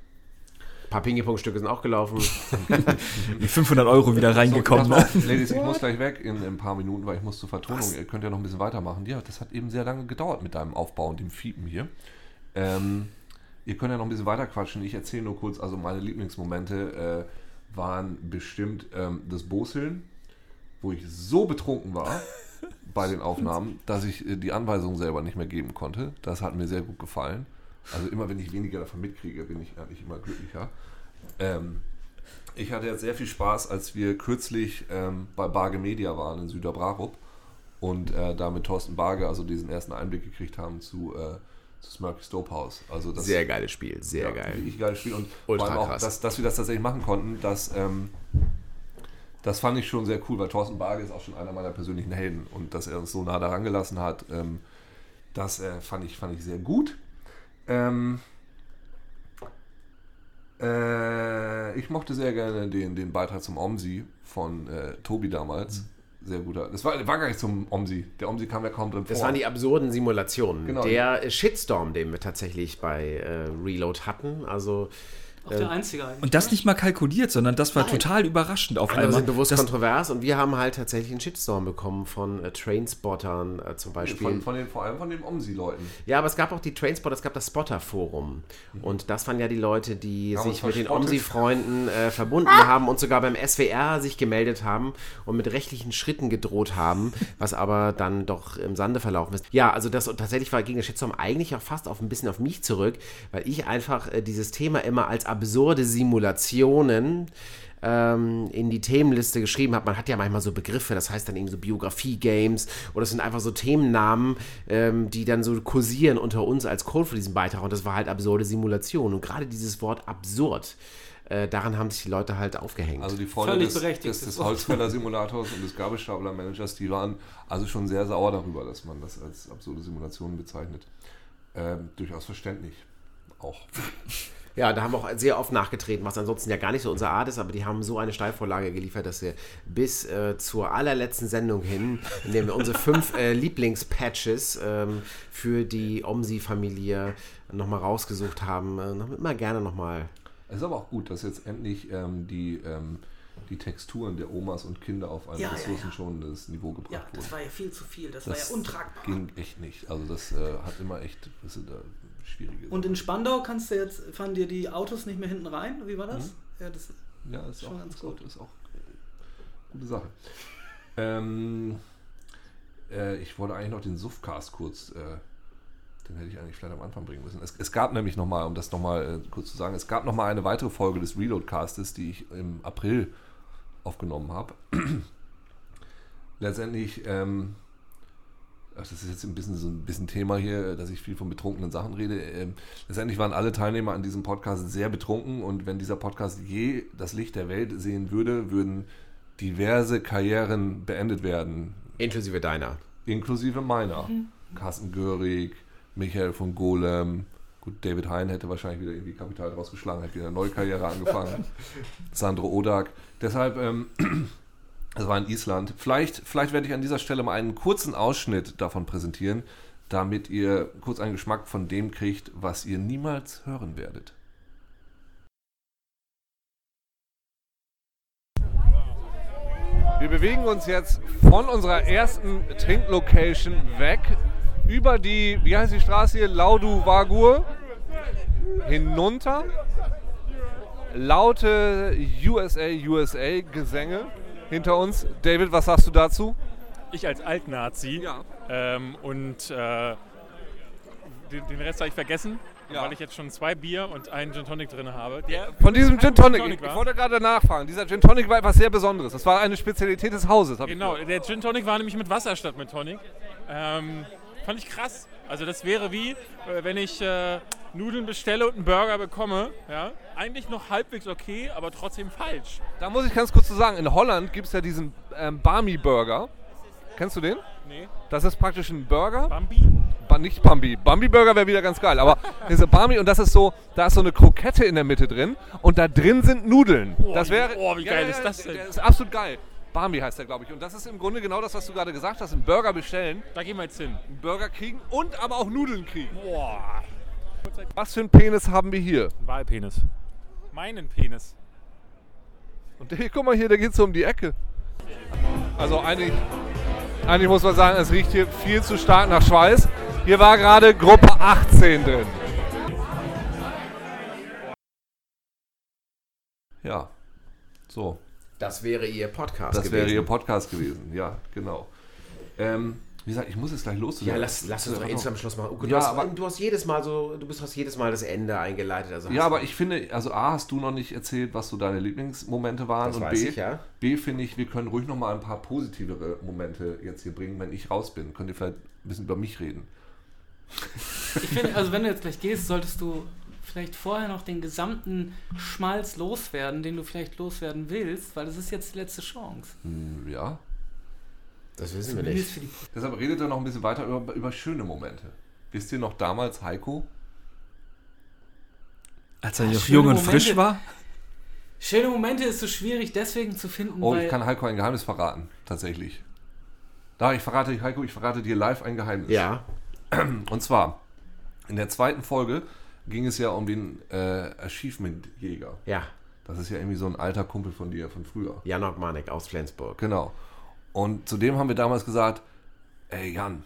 Ein paar Ping-Pong-Stücke sind auch gelaufen. die 500 Euro wieder reingekommen. So, mal, Ladies, ich muss gleich weg in, in ein paar Minuten, weil ich muss zur Vertonung. Ihr könnt ja noch ein bisschen weitermachen. Ja, das hat eben sehr lange gedauert mit deinem Aufbau und dem Fiepen hier. Ähm, ihr könnt ja noch ein bisschen weiter quatschen. Ich erzähle nur kurz, also meine Lieblingsmomente äh, waren bestimmt ähm, das Boseln, wo ich so betrunken war bei den Aufnahmen, dass ich äh, die Anweisungen selber nicht mehr geben konnte. Das hat mir sehr gut gefallen. Also immer wenn ich weniger davon mitkriege, bin ich eigentlich immer glücklicher. Ähm, ich hatte jetzt sehr viel Spaß, als wir kürzlich ähm, bei Barge Media waren in Süderbrarup und äh, da mit Thorsten Barge also diesen ersten Einblick gekriegt haben zu, äh, zu Smirky Stope House. Also das Sehr geiles Spiel, sehr ja, geil. Wirklich geiles Spiel und Ultra vor allem auch, dass, dass wir das tatsächlich machen konnten, das, ähm, das fand ich schon sehr cool, weil Thorsten Barge ist auch schon einer meiner persönlichen Helden und dass er uns so nah daran gelassen hat, ähm, das äh, fand, ich, fand ich sehr gut. Ähm, äh, ich mochte sehr gerne den, den Beitrag zum Omsi von äh, Tobi damals. Sehr guter. Das war, war gar nicht zum Omsi. Der Omsi kam ja kaum drin Das vor. waren die absurden Simulationen. Genau. Der Shitstorm, den wir tatsächlich bei äh, Reload hatten. Also Auch der einzige eigentlich. Und das nicht mal kalkuliert, sondern das war total überraschend auf einmal. sind bewusst das, kontrovers und wir haben halt tatsächlich einen Shitstorm bekommen von äh, Trainspottern äh, zum Beispiel. von, von den, vor allem von den Omsi-Leuten. Ja, aber es gab auch die Trainspotter, es gab das Spotter-Forum. Und das waren ja die Leute, die Haben sich mit den. OMSI-Freunden äh, verbunden haben und sogar beim SWR sich gemeldet haben und mit rechtlichen Schritten gedroht haben, was aber dann doch im Sande verlaufen ist. Ja, also das und tatsächlich war gegen den Shitstorm eigentlich auch fast auf ein bisschen auf mich zurück, weil ich einfach äh, dieses Thema immer als absurde Simulationen ähm, in die Themenliste geschrieben habe. Man hat ja manchmal so Begriffe, das heißt dann eben so Biografie-Games oder es sind einfach so Themennamen, ähm, die dann so kursieren unter uns als Code für diesen Beitrag und das war halt absurde Simulation. Und gerade dieses Wort absurd, äh, daran haben sich die Leute halt aufgehängt. Also die Freunde des, des, des. Holzfäller-Simulators und des Gabelstapler-Managers, die waren also schon sehr sauer darüber, dass man das als absurde Simulation bezeichnet. Ähm, durchaus verständlich. Auch. Ja, da haben wir auch sehr oft nachgetreten, was ansonsten ja gar nicht so unsere Art ist, aber die haben so eine Steilvorlage geliefert, dass wir bis äh, zur allerletzten Sendung hin, in der wir unsere fünf äh, Lieblingspatches ähm, für die Omsi-Familie nochmal rausgesucht haben. Äh, noch immer gerne nochmal. Es ist aber auch gut, dass jetzt endlich ähm, die, ähm, die Texturen der Omas und Kinder auf ein Ja, ja, ja. ressourcenschonendes Niveau gebracht Ja, wurden. das war ja viel zu viel. Das, Das war ja untragbar. ging echt nicht. Also das äh, hat immer echt das sind, äh, schwierige Und in Spandau kannst du jetzt, fahren dir die Autos nicht mehr hinten rein? Wie war das? Mhm. Ja, das Ja, ist Schon auch, ganz gut. ist auch äh, gute Sache. Ähm, äh, ich wollte eigentlich noch den Suffcast kurz, äh, den hätte ich eigentlich vielleicht am Anfang bringen müssen. Es, es gab nämlich nochmal, um das nochmal äh, kurz zu sagen, es gab nochmal eine weitere Folge des Reloadcastes, die ich im April aufgenommen habe. Letztendlich, ähm, ach, das ist jetzt ein bisschen so ein bisschen Thema hier, dass ich viel von betrunkenen Sachen rede. Ähm, letztendlich waren alle Teilnehmer an diesem Podcast sehr betrunken und wenn dieser Podcast je das Licht der Welt sehen würde, würden diverse Karrieren beendet werden, Inklusive deiner. inklusive meiner. Carsten Görig, Michael von Golem, Gut, David Hein hätte wahrscheinlich wieder irgendwie Kapital draus geschlagen, hätte wieder eine neue Karriere angefangen. Sandro Odak. Deshalb, ähm, das war in Island. Vielleicht, vielleicht werde ich an dieser Stelle mal einen kurzen Ausschnitt davon präsentieren, damit ihr kurz einen Geschmack von dem kriegt, was ihr niemals hören werdet. Wir bewegen uns jetzt von unserer ersten Trinklocation weg über die, wie heißt die Straße hier? Laudu Vagur hinunter. Laute USA, USA Gesänge hinter uns. David, was sagst du dazu? Ich als Altnazi. Ja. Ähm, und äh, den, den Rest habe ich vergessen, Ja. weil ich jetzt schon zwei Bier und einen Gin Tonic drin habe. Der Von diesem Gin Tonic, ich, war. ich wollte gerade nachfragen. Dieser Gin Tonic war etwas sehr Besonderes. Das war eine Spezialität des Hauses. Genau, der Gin Tonic war nämlich mit Wasser statt mit Tonic. Ähm, fand ich krass. Also das wäre wie, äh, wenn ich äh, Nudeln bestelle und einen Burger bekomme. Ja? Eigentlich noch halbwegs okay, aber trotzdem falsch. Da muss ich ganz kurz zu sagen, in Holland gibt es ja diesen ähm, Barmy Burger. Kennst du den? Nee. Das ist praktisch ein Burger. Bambi? Ba nicht Bambi. Bambi Burger wäre wieder ganz geil. Aber diese Barmy und das ist so, da ist so eine Krokette in der Mitte drin und da drin sind Nudeln. das wäre. oh, wie geil ist das denn? Der ist absolut geil. Barmy heißt der, glaube ich. Und das ist im Grunde genau das, was du gerade gesagt hast. Einen Burger bestellen, Da gehen wir jetzt hin. einen Burger kriegen und aber auch Nudeln kriegen. Boah. Was für einen Penis haben wir hier? Ein Wahlpenis. Meinen Penis. Und der, guck mal hier, der geht so um die Ecke. Also eigentlich, eigentlich muss man sagen, es riecht hier viel zu stark nach Schweiß. Hier war gerade Gruppe 18 drin. Ja, so. Das wäre Ihr Podcast Das gewesen. wäre Ihr Podcast gewesen. Ja, genau. Ähm, wie gesagt, ich muss jetzt gleich los. Ja, lass, lass uns doch instant Schluss machen. Uke, du, Ja, hast, aber- du hast jedes Mal so, du bist, hast jedes Mal das Ende eingeleitet. Also Ja, aber ich finde, also A, hast du noch nicht erzählt, was so deine Lieblingsmomente waren. Das und weiß B, ich, ja. B finde ich, wir können ruhig noch mal ein paar positivere Momente jetzt hier bringen, wenn ich raus bin. Könnt ihr vielleicht ein bisschen über mich reden? Ich finde, also wenn du jetzt gleich gehst, solltest du vielleicht vorher noch den gesamten Schmalz loswerden, den du vielleicht loswerden willst, weil das ist jetzt die letzte Chance. Hm, ja. Das wissen wir Zumindest nicht. für die Deshalb redet er noch ein bisschen weiter über, über schöne Momente. Wisst ihr noch damals, Heiko? Als er Ja, noch jung und Momente. frisch war. Schöne Momente ist so schwierig deswegen zu finden, Oh, weil ich kann Heiko ein Geheimnis verraten, tatsächlich. Da, ich verrate dich, Heiko, ich verrate dir live ein Geheimnis. Ja, Und zwar, in der zweiten Folge ging es ja um den äh, Achievement-Jäger. ja. Das ist ja irgendwie so ein alter Kumpel von dir, von früher. Janok Manek aus Flensburg. Genau. Und zudem haben wir damals gesagt, ey Jan,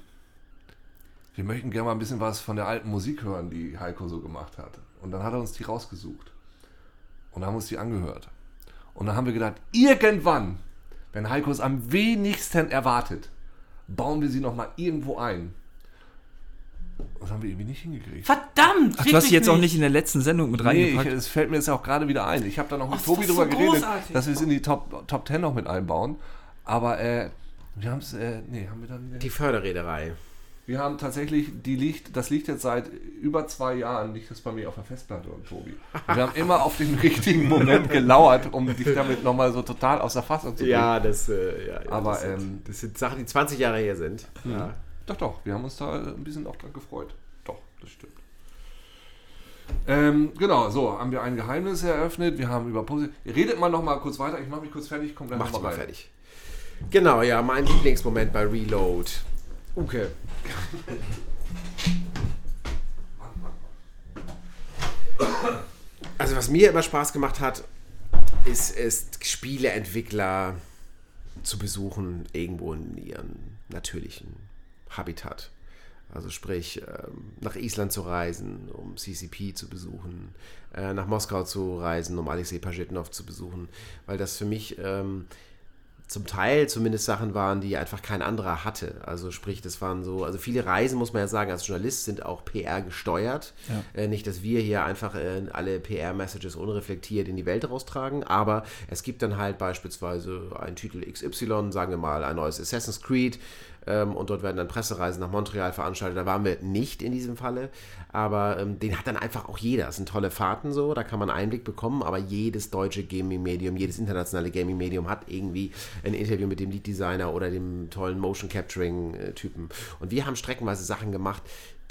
wir möchten gerne mal ein bisschen was von der alten Musik hören, die Heiko so gemacht hat. Und dann hat er uns die rausgesucht. Und haben uns die angehört. Und dann haben wir gedacht, irgendwann, wenn Heiko es am wenigsten erwartet, bauen wir sie nochmal irgendwo ein. Das haben wir irgendwie nicht hingekriegt. verdammt! Ach, du hast sie jetzt auch nicht in der letzten Sendung mit Nee, ich, reingepackt. es fällt mir jetzt auch gerade wieder ein. Ich habe da noch mit Ach, Tobi drüber so geredet, dass wir es in die Top, Top 10 noch mit einbauen. Aber äh, wir haben es, äh, nee, haben wir dann. Die Förderreederei. wir haben tatsächlich, die liegt, das liegt jetzt seit über zwei Jahren, liegt das bei mir auf der Festplatte und Tobi. Und wir haben immer auf den richtigen Moment gelauert, um dich damit nochmal so total aus der Fassung zu bringen. Ja, das, äh, ja, ja, Aber, das, sind, ähm, das sind Sachen, die 20 Jahre her sind. Ja. Doch, doch, wir haben uns da ein bisschen auch dran gefreut. Doch, das stimmt. Ähm, genau, so, haben wir ein Geheimnis eröffnet. Wir haben über Posi Redet mal noch mal kurz weiter. Ich mache mich kurz fertig, komm gleich Mach noch dich mal rein. fertig. Genau, ja, mein Lieblingsmoment bei Reload. Uke. Also was mir immer Spaß gemacht hat, ist es, Spieleentwickler zu besuchen, irgendwo in ihrem natürlichen Habitat. Also sprich, ähm, nach Island zu reisen, um CCP zu besuchen, äh, nach Moskau zu reisen, um Alexei Pajitnov zu besuchen, weil das für mich ähm, zum Teil zumindest Sachen waren, die einfach kein anderer hatte. Also sprich, das waren so, also viele Reisen, muss man ja sagen, als Journalist sind auch PR gesteuert. Äh, nicht, dass wir hier einfach äh, alle PR-Messages unreflektiert in die Welt raustragen, aber es gibt dann halt beispielsweise einen Titel XY, sagen wir mal ein neues Assassin's Creed, ähm, und dort werden dann Pressereisen nach Montreal veranstaltet. Da waren wir nicht in diesem Falle, aber ähm, den hat dann einfach auch jeder. Das sind tolle Fahrten so, da kann man Einblick bekommen, aber jedes deutsche Gaming-Medium, jedes internationale Gaming-Medium hat irgendwie ein Interview mit dem Lead-Designer oder dem tollen Motion-Capturing-Typen. Und wir haben streckenweise Sachen gemacht,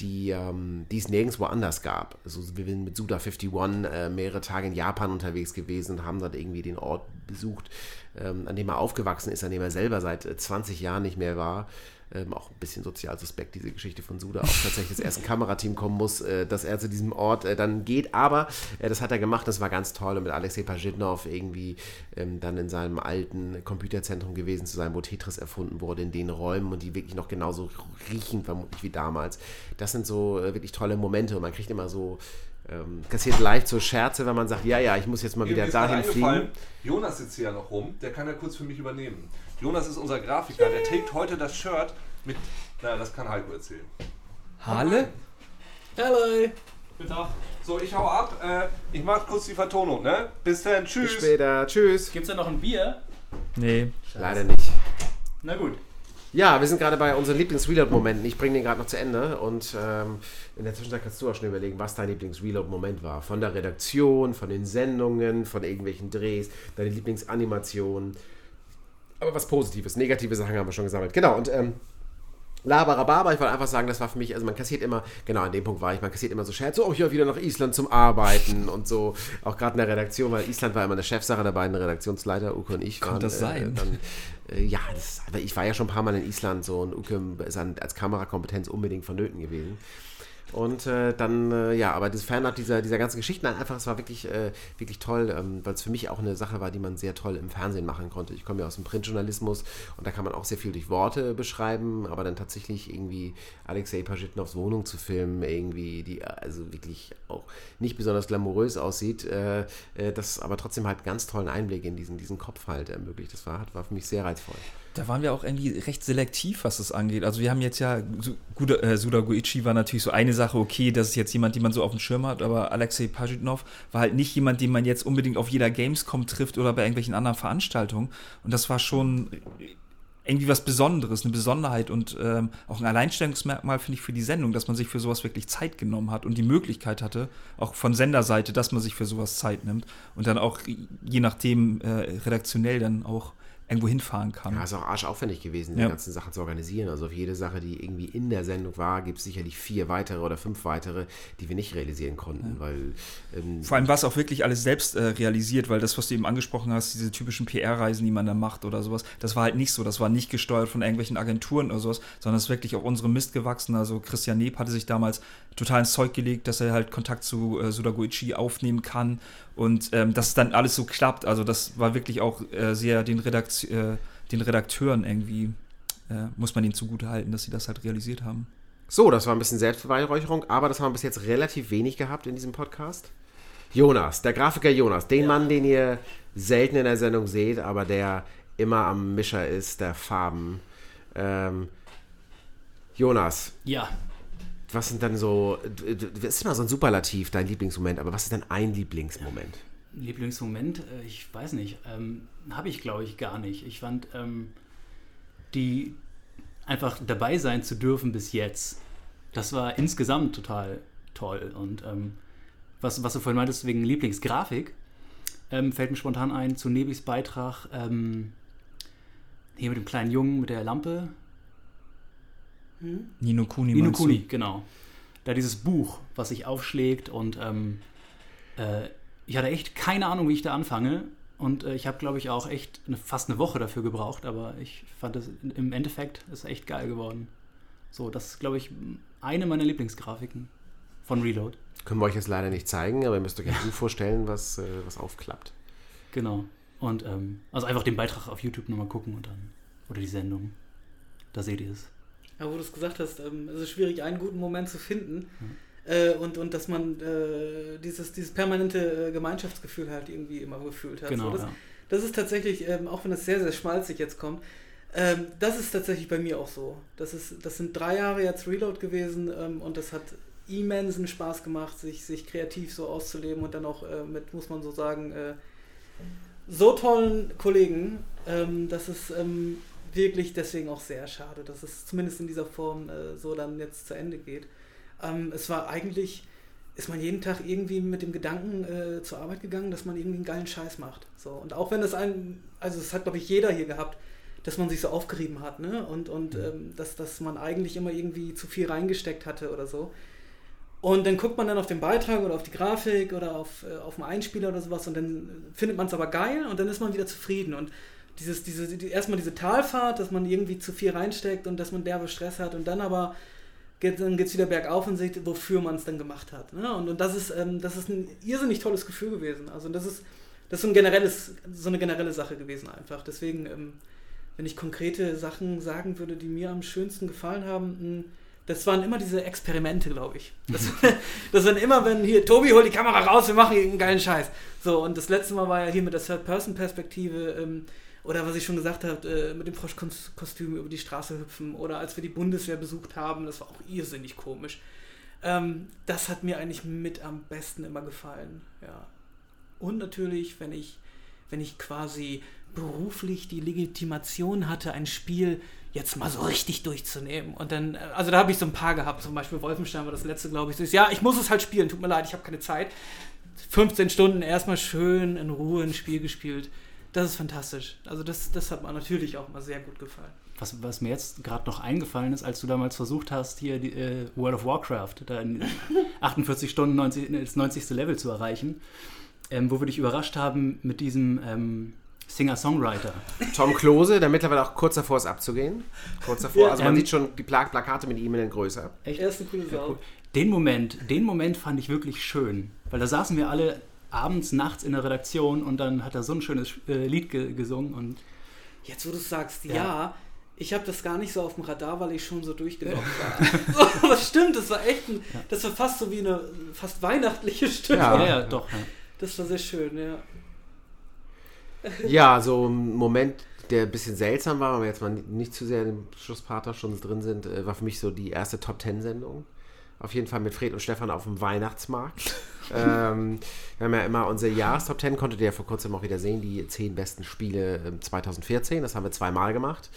die, ähm, die es nirgendwo anders gab. Also wir sind mit Suda 51 äh, mehrere Tage in Japan unterwegs gewesen und haben dort irgendwie den Ort besucht, ähm, an dem er aufgewachsen ist, an dem er selber seit äh, 20 Jahren nicht mehr war. Ähm, auch ein bisschen sozial suspekt, diese Geschichte von Suda, auch tatsächlich das erste Kamerateam kommen muss, äh, dass er zu diesem Ort äh, dann geht. Aber äh, das hat er gemacht, das war ganz toll. Und mit Alexei Pajitnov irgendwie ähm, dann in seinem alten Computerzentrum gewesen zu sein, wo Tetris erfunden wurde, in den Räumen und die wirklich noch genauso riechen, vermutlich wie damals. Das sind so äh, wirklich tolle Momente und man kriegt immer so. Ähm, kassiert leicht so Scherze, wenn man sagt, ja, ja, ich muss jetzt mal wieder ist gerade dahin fliegen. Jonas sitzt hier ja noch rum, der kann ja kurz für mich übernehmen. Jonas ist unser Grafiker, der trägt heute das Shirt mit, naja, das kann Heiko erzählen. Halle? Hallo! Guten Tag. So, ich hau ab, äh, ich mach kurz die Vertonung, ne? Bis dann, Bis tschüss. später. Tschüss. Gibt's da noch ein Bier? Nee. Leider nicht. Na gut. Ja, wir sind gerade bei unseren Lieblings-Reload-Momenten. Ich bringe den gerade noch zu Ende und ähm, in der Zwischenzeit kannst du auch schon überlegen, was dein Lieblings-Reload-Moment war. Von der Redaktion, von den Sendungen, von irgendwelchen Drehs, deine Lieblingsanimation. Aber was Positives, negative Sachen haben wir schon gesammelt. Genau, und ähm, Labarababa, ich wollte einfach sagen, das war für mich, also man kassiert immer, genau an dem Punkt war ich, man kassiert immer so Scherze, oh, ich höre wieder nach Island zum Arbeiten und so, auch gerade in der Redaktion, weil Island war immer eine Chefsache der beiden Redaktionsleiter, Uke und ich. Kann das sein? Äh, dann, äh, ja, das, ich war ja schon ein paar Mal in Island so und Uke ist an, als Kamerakompetenz unbedingt vonnöten gewesen. Und äh, dann, äh, ja, aber das Fernab dieser, dieser ganzen Geschichten einfach, es war wirklich, äh, wirklich toll, ähm, weil es für mich auch eine Sache war, die man sehr toll im Fernsehen machen konnte. Ich komme ja aus dem Printjournalismus und da kann man auch sehr viel durch Worte beschreiben, aber dann tatsächlich irgendwie Alexei Pajitnovs Wohnung zu filmen, irgendwie, die also wirklich auch nicht besonders glamourös aussieht, äh, äh, das aber trotzdem halt ganz tollen Einblick in diesen, diesen Kopf halt ermöglicht. Das war, war für mich sehr reizvoll. Da waren wir auch irgendwie recht selektiv, was das angeht. Also wir haben jetzt ja, äh, Suda Goichi war natürlich so eine Sache, okay, das ist jetzt jemand, den man so auf dem Schirm hat, aber Alexei Pajitnov war halt nicht jemand, den man jetzt unbedingt auf jeder Gamescom trifft oder bei irgendwelchen anderen Veranstaltungen. Und das war schon irgendwie was Besonderes, eine Besonderheit und ähm, auch ein Alleinstellungsmerkmal, finde ich, für die Sendung, dass man sich für sowas wirklich Zeit genommen hat und die Möglichkeit hatte, auch von Senderseite, dass man sich für sowas Zeit nimmt und dann auch je nachdem äh, redaktionell dann auch irgendwo hinfahren kann. Ja, ist auch arschaufwendig gewesen, die Ja. ganzen Sachen zu organisieren. Also auf jede Sache, die irgendwie in der Sendung war, gibt es sicherlich vier weitere oder fünf weitere, die wir nicht realisieren konnten, weil ähm, Vor allem war es auch wirklich alles selbst äh, realisiert, weil das, was du eben angesprochen hast, diese typischen PR-Reisen, die man da macht oder sowas, das war halt nicht so. Das war nicht gesteuert von irgendwelchen Agenturen oder sowas, sondern es ist wirklich auf unserem Mist gewachsen. Also Christian Neeb hatte sich damals total ins Zeug gelegt, dass er halt Kontakt zu äh, Sudagoichi aufnehmen kann und ähm, dass es dann alles so klappt. Also das war wirklich auch äh, sehr den, Redakt äh, den Redakteuren irgendwie, äh, muss man ihnen zugute halten, dass sie das halt realisiert haben. So, das war ein bisschen Selbstbeweihräucherung, aber das haben wir bis jetzt relativ wenig gehabt in diesem Podcast. Jonas, der Grafiker Jonas, den Mann, den ihr selten in der Sendung seht, aber der immer am Mischer ist, der Farben. Ähm, Jonas, Ja. Was sind dann so, das ist immer so ein Superlativ, dein Lieblingsmoment, aber was ist denn ein Lieblingsmoment? Lieblingsmoment, äh, ich weiß nicht. Ähm, Habe ich, glaube ich, gar nicht. Ich fand ähm, die einfach dabei sein zu dürfen bis jetzt, das war insgesamt total toll. Und ähm, was, was du vorhin meintest wegen Lieblingsgrafik, ähm, fällt mir spontan ein zu Nebis Beitrag ähm, hier mit dem kleinen Jungen mit der Lampe. Nino Kuni Nino? Kuni, genau. Da dieses Buch, was sich aufschlägt und ähm, äh, ich hatte echt keine Ahnung, wie ich da anfange. Und äh, ich habe, glaube ich, auch echt eine, fast eine Woche dafür gebraucht, aber ich fand es im Endeffekt ist echt geil geworden. So, das ist, glaube ich, eine meiner Lieblingsgrafiken von Reload. Können wir euch jetzt leider nicht zeigen, aber ihr müsst euch ein Buch vorstellen, was, äh, was aufklappt. Genau. Und ähm, also einfach den Beitrag auf YouTube nochmal gucken und dann, oder die Sendung. Da seht ihr es. Ja, wo du es gesagt hast, ähm, es ist schwierig, einen guten Moment zu finden. Äh, und, und dass man äh, dieses, dieses permanente äh, Gemeinschaftsgefühl halt irgendwie immer gefühlt hat. Genau. so, das, ja. das ist tatsächlich, ähm, auch wenn es sehr, sehr schmalzig jetzt kommt, ähm, das ist tatsächlich bei mir auch so. Das, ist, das sind drei Jahre jetzt Reload gewesen ähm, und das hat immensen Spaß gemacht, sich, sich kreativ so auszuleben und dann auch äh, mit, muss man so sagen, äh, so tollen Kollegen. Ähm, das ist wirklich deswegen auch sehr schade, dass es zumindest in dieser Form äh, so dann jetzt zu Ende geht. Ähm, es war eigentlich, ist man jeden Tag irgendwie mit dem Gedanken äh, zur Arbeit gegangen, dass man irgendwie einen geilen Scheiß macht. So. Und auch wenn das ein, also es hat glaube ich jeder hier gehabt, dass man sich so aufgerieben hat, ne? Und, und ähm, dass, dass man eigentlich immer irgendwie zu viel reingesteckt hatte oder so. Und dann guckt man dann auf den Beitrag oder auf die Grafik oder auf, äh, auf einen Einspieler oder sowas und dann findet man es aber geil und dann ist man wieder zufrieden. Und dieses, diese, die, erstmal diese Talfahrt, dass man irgendwie zu viel reinsteckt und dass man derbe Stress hat und dann aber geht, es wieder bergauf und sieht, wofür man es dann gemacht hat. Ne? Und, und das ist, ähm, das ist ein irrsinnig tolles Gefühl gewesen. Also das ist, das ist so, ein generelles, so eine generelle Sache gewesen einfach. Deswegen, ähm, wenn ich konkrete Sachen sagen würde, die mir am schönsten gefallen haben, mh, das waren immer diese Experimente, glaube ich. Das, das waren immer, wenn hier, Tobi, hol die Kamera raus, wir machen einen geilen Scheiß. So, und das letzte Mal war ja hier mit der Third-Person-Perspektive, ähm, oder was ich schon gesagt habe, äh, mit dem Froschkostüm über die Straße hüpfen, oder als wir die Bundeswehr besucht haben, das war auch irrsinnig komisch. Ähm, das hat mir eigentlich mit am besten immer gefallen, ja. Und natürlich, wenn ich, wenn ich quasi beruflich die Legitimation hatte, ein Spiel jetzt mal so richtig durchzunehmen. Und dann, äh, also da habe ich so ein paar gehabt, zum Beispiel Wolfenstein war das letzte, glaube ich. So ist, ja, ich muss es halt spielen, tut mir leid, ich habe keine Zeit. 15 Stunden erstmal schön in Ruhe ein Spiel gespielt. Das ist fantastisch. Also das, das hat mir natürlich auch mal sehr gut gefallen. Was, was mir jetzt gerade noch eingefallen ist, als du damals versucht hast, hier die, äh, World of Warcraft, da in 48 Stunden 90, das 90. Level zu erreichen, ähm, wo wir dich überrascht haben mit diesem ähm, Singer-Songwriter. Tom Klose, der mittlerweile auch kurz davor ist abzugehen. Kurz davor. Ja, also man ähm, sieht schon die Pla Plakate mit ihm in größer. Echt? Er ist eine coole Sau. Den Moment, den Moment fand ich wirklich schön, weil da saßen wir alle abends, nachts in der Redaktion und dann hat er so ein schönes äh, Lied ge gesungen und Jetzt, wo du sagst, ja, Ja. ich habe das gar nicht so auf dem Radar, weil ich schon so durchgelaufen war. so, aber stimmt, das war echt ein, das war fast so wie eine fast weihnachtliche Stimme. Ja. ja, ja, doch. Ja. Das war sehr schön, ja. Ja, so ein Moment, der ein bisschen seltsam war, wenn wir jetzt mal nicht zu sehr im Schlusspart schon drin sind, äh, war für mich so die erste Top Ten Sendung. Auf jeden Fall mit Fred und Stefan auf dem Weihnachtsmarkt. Ähm, wir haben ja immer unsere Jahrestop 10, konntet ihr ja vor kurzem auch wieder sehen, die zehn besten Spiele ähm, 2014. Das haben wir zweimal gemacht.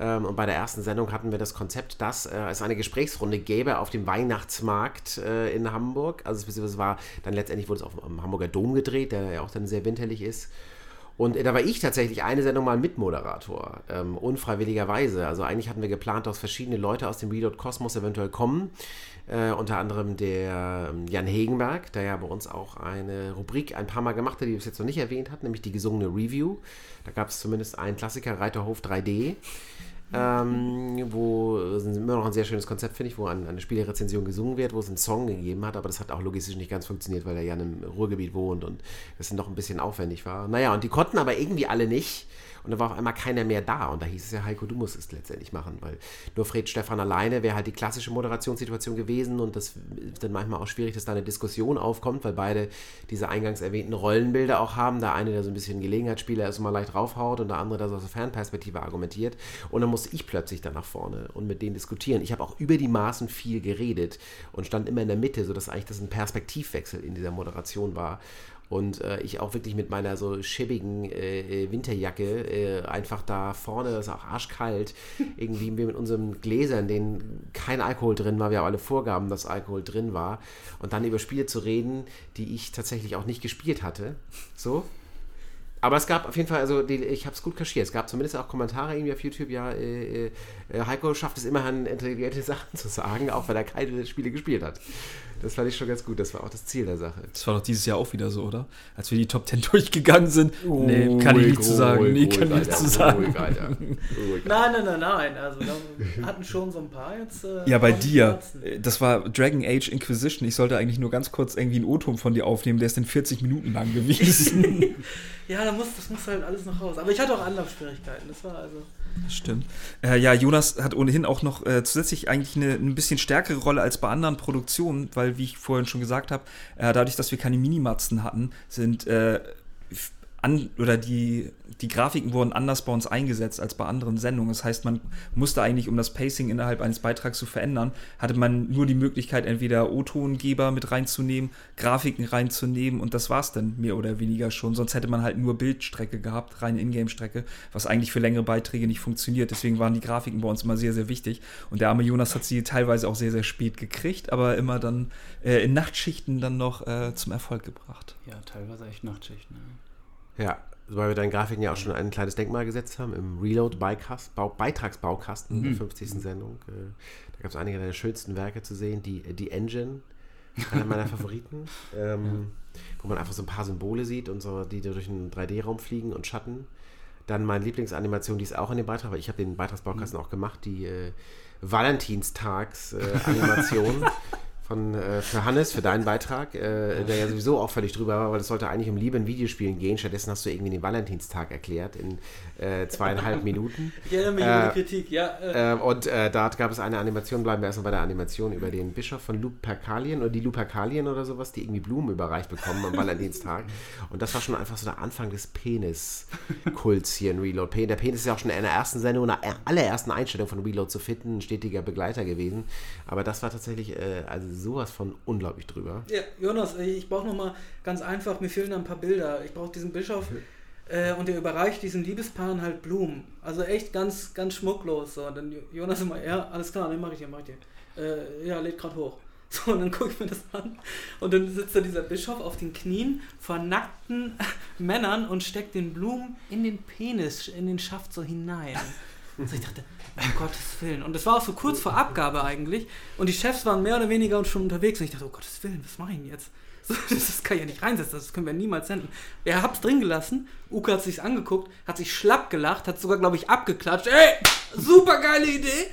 Ähm, und bei der ersten Sendung hatten wir das Konzept, dass äh, es eine Gesprächsrunde gäbe auf dem Weihnachtsmarkt äh, in Hamburg. Also es war dann letztendlich wurde es auf dem Hamburger Dom gedreht, der ja auch dann sehr winterlich ist. Und äh, da war ich tatsächlich eine Sendung mal Mitmoderator, ähm, unfreiwilligerweise. Also eigentlich hatten wir geplant, dass verschiedene Leute aus dem Reload Kosmos eventuell kommen. Äh, unter anderem der ähm, Jan Hegenberg, der ja bei uns auch eine Rubrik ein paar Mal gemacht hat, die wir bis jetzt noch nicht erwähnt hat, nämlich die gesungene Review. Da gab es zumindest einen Klassiker, Reiterhof 3D. Ähm, wo es immer noch ein sehr schönes Konzept, finde ich, wo an, eine Spielerezension gesungen wird, wo es einen Song gegeben hat, aber das hat auch logistisch nicht ganz funktioniert, weil er ja im Ruhrgebiet wohnt und das dann doch ein bisschen aufwendig war. Naja, und die konnten aber irgendwie alle nicht. Und da war auf einmal keiner mehr da. Und da hieß es ja, Heiko, du musst es letztendlich machen, weil nur Fred Stefan alleine wäre halt die klassische Moderationssituation gewesen. Und das ist dann manchmal auch schwierig, dass da eine Diskussion aufkommt, weil beide diese eingangs erwähnten Rollenbilder auch haben. Der eine, der so ein bisschen Gelegenheitsspieler ist und mal leicht raufhaut und der andere, der so aus der Fernperspektive argumentiert. Und dann musste ich plötzlich dann nach vorne und mit denen diskutieren. Ich habe auch über die Maßen viel geredet und stand immer in der Mitte, sodass eigentlich das ein Perspektivwechsel in dieser Moderation war. Und äh, ich auch wirklich mit meiner so schäbigen äh, äh, Winterjacke äh, einfach da vorne, das ist auch arschkalt, irgendwie wir mit unseren Gläsern, denen kein Alkohol drin war, wir haben alle Vorgaben, dass Alkohol drin war, und dann über Spiele zu reden, die ich tatsächlich auch nicht gespielt hatte. So. Aber es gab auf jeden Fall, also die, ich habe es gut kaschiert. Es gab zumindest auch Kommentare irgendwie auf YouTube, ja, äh, äh, Heiko schafft es immerhin, intelligente Sachen zu sagen, auch wenn er keine Spiele gespielt hat. Das fand ich schon ganz gut. Das war auch das Ziel der Sache. Das war doch dieses Jahr auch wieder so, oder? Als wir die Top 10 durchgegangen sind. nee, kann ich nicht zu sagen. Nee, kann ich nicht zu sagen. Ruhig, Alter. Ruhig. Nein, nein, nein, nein. Also da hatten schon so ein paar jetzt. Äh, Ja, bei dir. Äh, Das war Dragon Age Inquisition. Ich sollte eigentlich nur ganz kurz irgendwie einen O-Ton von dir aufnehmen. Der ist dann 40 Minuten lang gewesen. Ja, da muss, das muss halt alles noch raus. Aber ich hatte auch Anlaufschwierigkeiten. Das war also. Stimmt. Äh, ja, Jonas hat ohnehin auch noch äh, zusätzlich eigentlich eine ein bisschen stärkere Rolle als bei anderen Produktionen, weil, wie ich vorhin schon gesagt habe, äh, dadurch, dass wir keine Minimatzen hatten, sind äh, an, oder die, die Grafiken wurden anders bei uns eingesetzt als bei anderen Sendungen. Das heißt, man musste eigentlich, um das Pacing innerhalb eines Beitrags zu verändern, hatte man nur die Möglichkeit, entweder O-Tongeber mit reinzunehmen, Grafiken reinzunehmen und das war's dann mehr oder weniger schon. Sonst hätte man halt nur Bildstrecke gehabt, reine Ingame-Strecke, was eigentlich für längere Beiträge nicht funktioniert. Deswegen waren die Grafiken bei uns immer sehr, sehr wichtig. Und der arme Jonas hat sie teilweise auch sehr, sehr spät gekriegt, aber immer dann äh, in Nachtschichten dann noch äh, zum Erfolg gebracht. ja, teilweise echt Nachtschicht. Ne? Ja, weil wir deinen Grafiken ja auch schon ein kleines Denkmal gesetzt haben im Reload Beitragsbaukasten der 50. Sendung. Äh, da gab es einige deiner schönsten Werke zu sehen. Die, die Engine, einer meiner Favoriten. Ähm, Wo man einfach so ein paar Symbole sieht und so, die durch einen 3D-Raum fliegen und Schatten. Dann meine Lieblingsanimation, die ist auch in dem Beitrag, weil ich habe den Beitragsbaukasten auch gemacht, die äh, Valentinstags-Animation. Von, äh, für Hannes, für deinen Beitrag, äh, der ja sowieso auch völlig drüber war, weil es sollte eigentlich um Liebe in Videospielen gehen. Stattdessen hast du irgendwie den Valentinstag erklärt in äh, zweieinhalb Minuten. Ich erinnere mich Äh, an die Kritik, ja. Äh, Ähm, und äh, da gab es eine Animation, bleiben wir erstmal bei der Animation über den Bischof von Lupercalien oder die Lupercalien oder sowas, die irgendwie Blumen überreicht bekommen am Valentinstag. Und das war schon einfach so der Anfang des Penis-Kults hier in Reload. Der Penis ist ja auch schon in der ersten Sendung, in der allerersten Einstellung von Reload zu finden, ein stetiger Begleiter gewesen. Aber das war tatsächlich äh, also sowas von unglaublich drüber. Ja, Jonas, ich brauche noch mal ganz einfach, mir fehlen da ein paar Bilder. Ich brauche diesen Bischof äh, und der überreicht diesen Liebespaaren halt Blumen. Also echt ganz, ganz schmucklos. So. Und dann Jonas immer, ja, alles klar, dann mache ich dir, mach ich dir. Äh, ja, lädt gerade hoch. So, und dann gucke ich mir das an. Und dann sitzt da dieser Bischof auf den Knien vor nackten Männern und steckt den Blumen in den Penis, in den Schaft so hinein. Also ich dachte, um Gottes Willen. Und das war auch so kurz vor Abgabe eigentlich. Und die Chefs waren mehr oder weniger schon unterwegs. Und ich dachte, oh Gottes Willen, was mache ich denn jetzt? Das, kann ich ja nicht reinsetzen, das können wir niemals senden. Er hat's drin gelassen. Uke hat sich's angeguckt, hat sich schlapp gelacht, hat sogar, glaube ich, abgeklatscht. Ey, super geile Idee!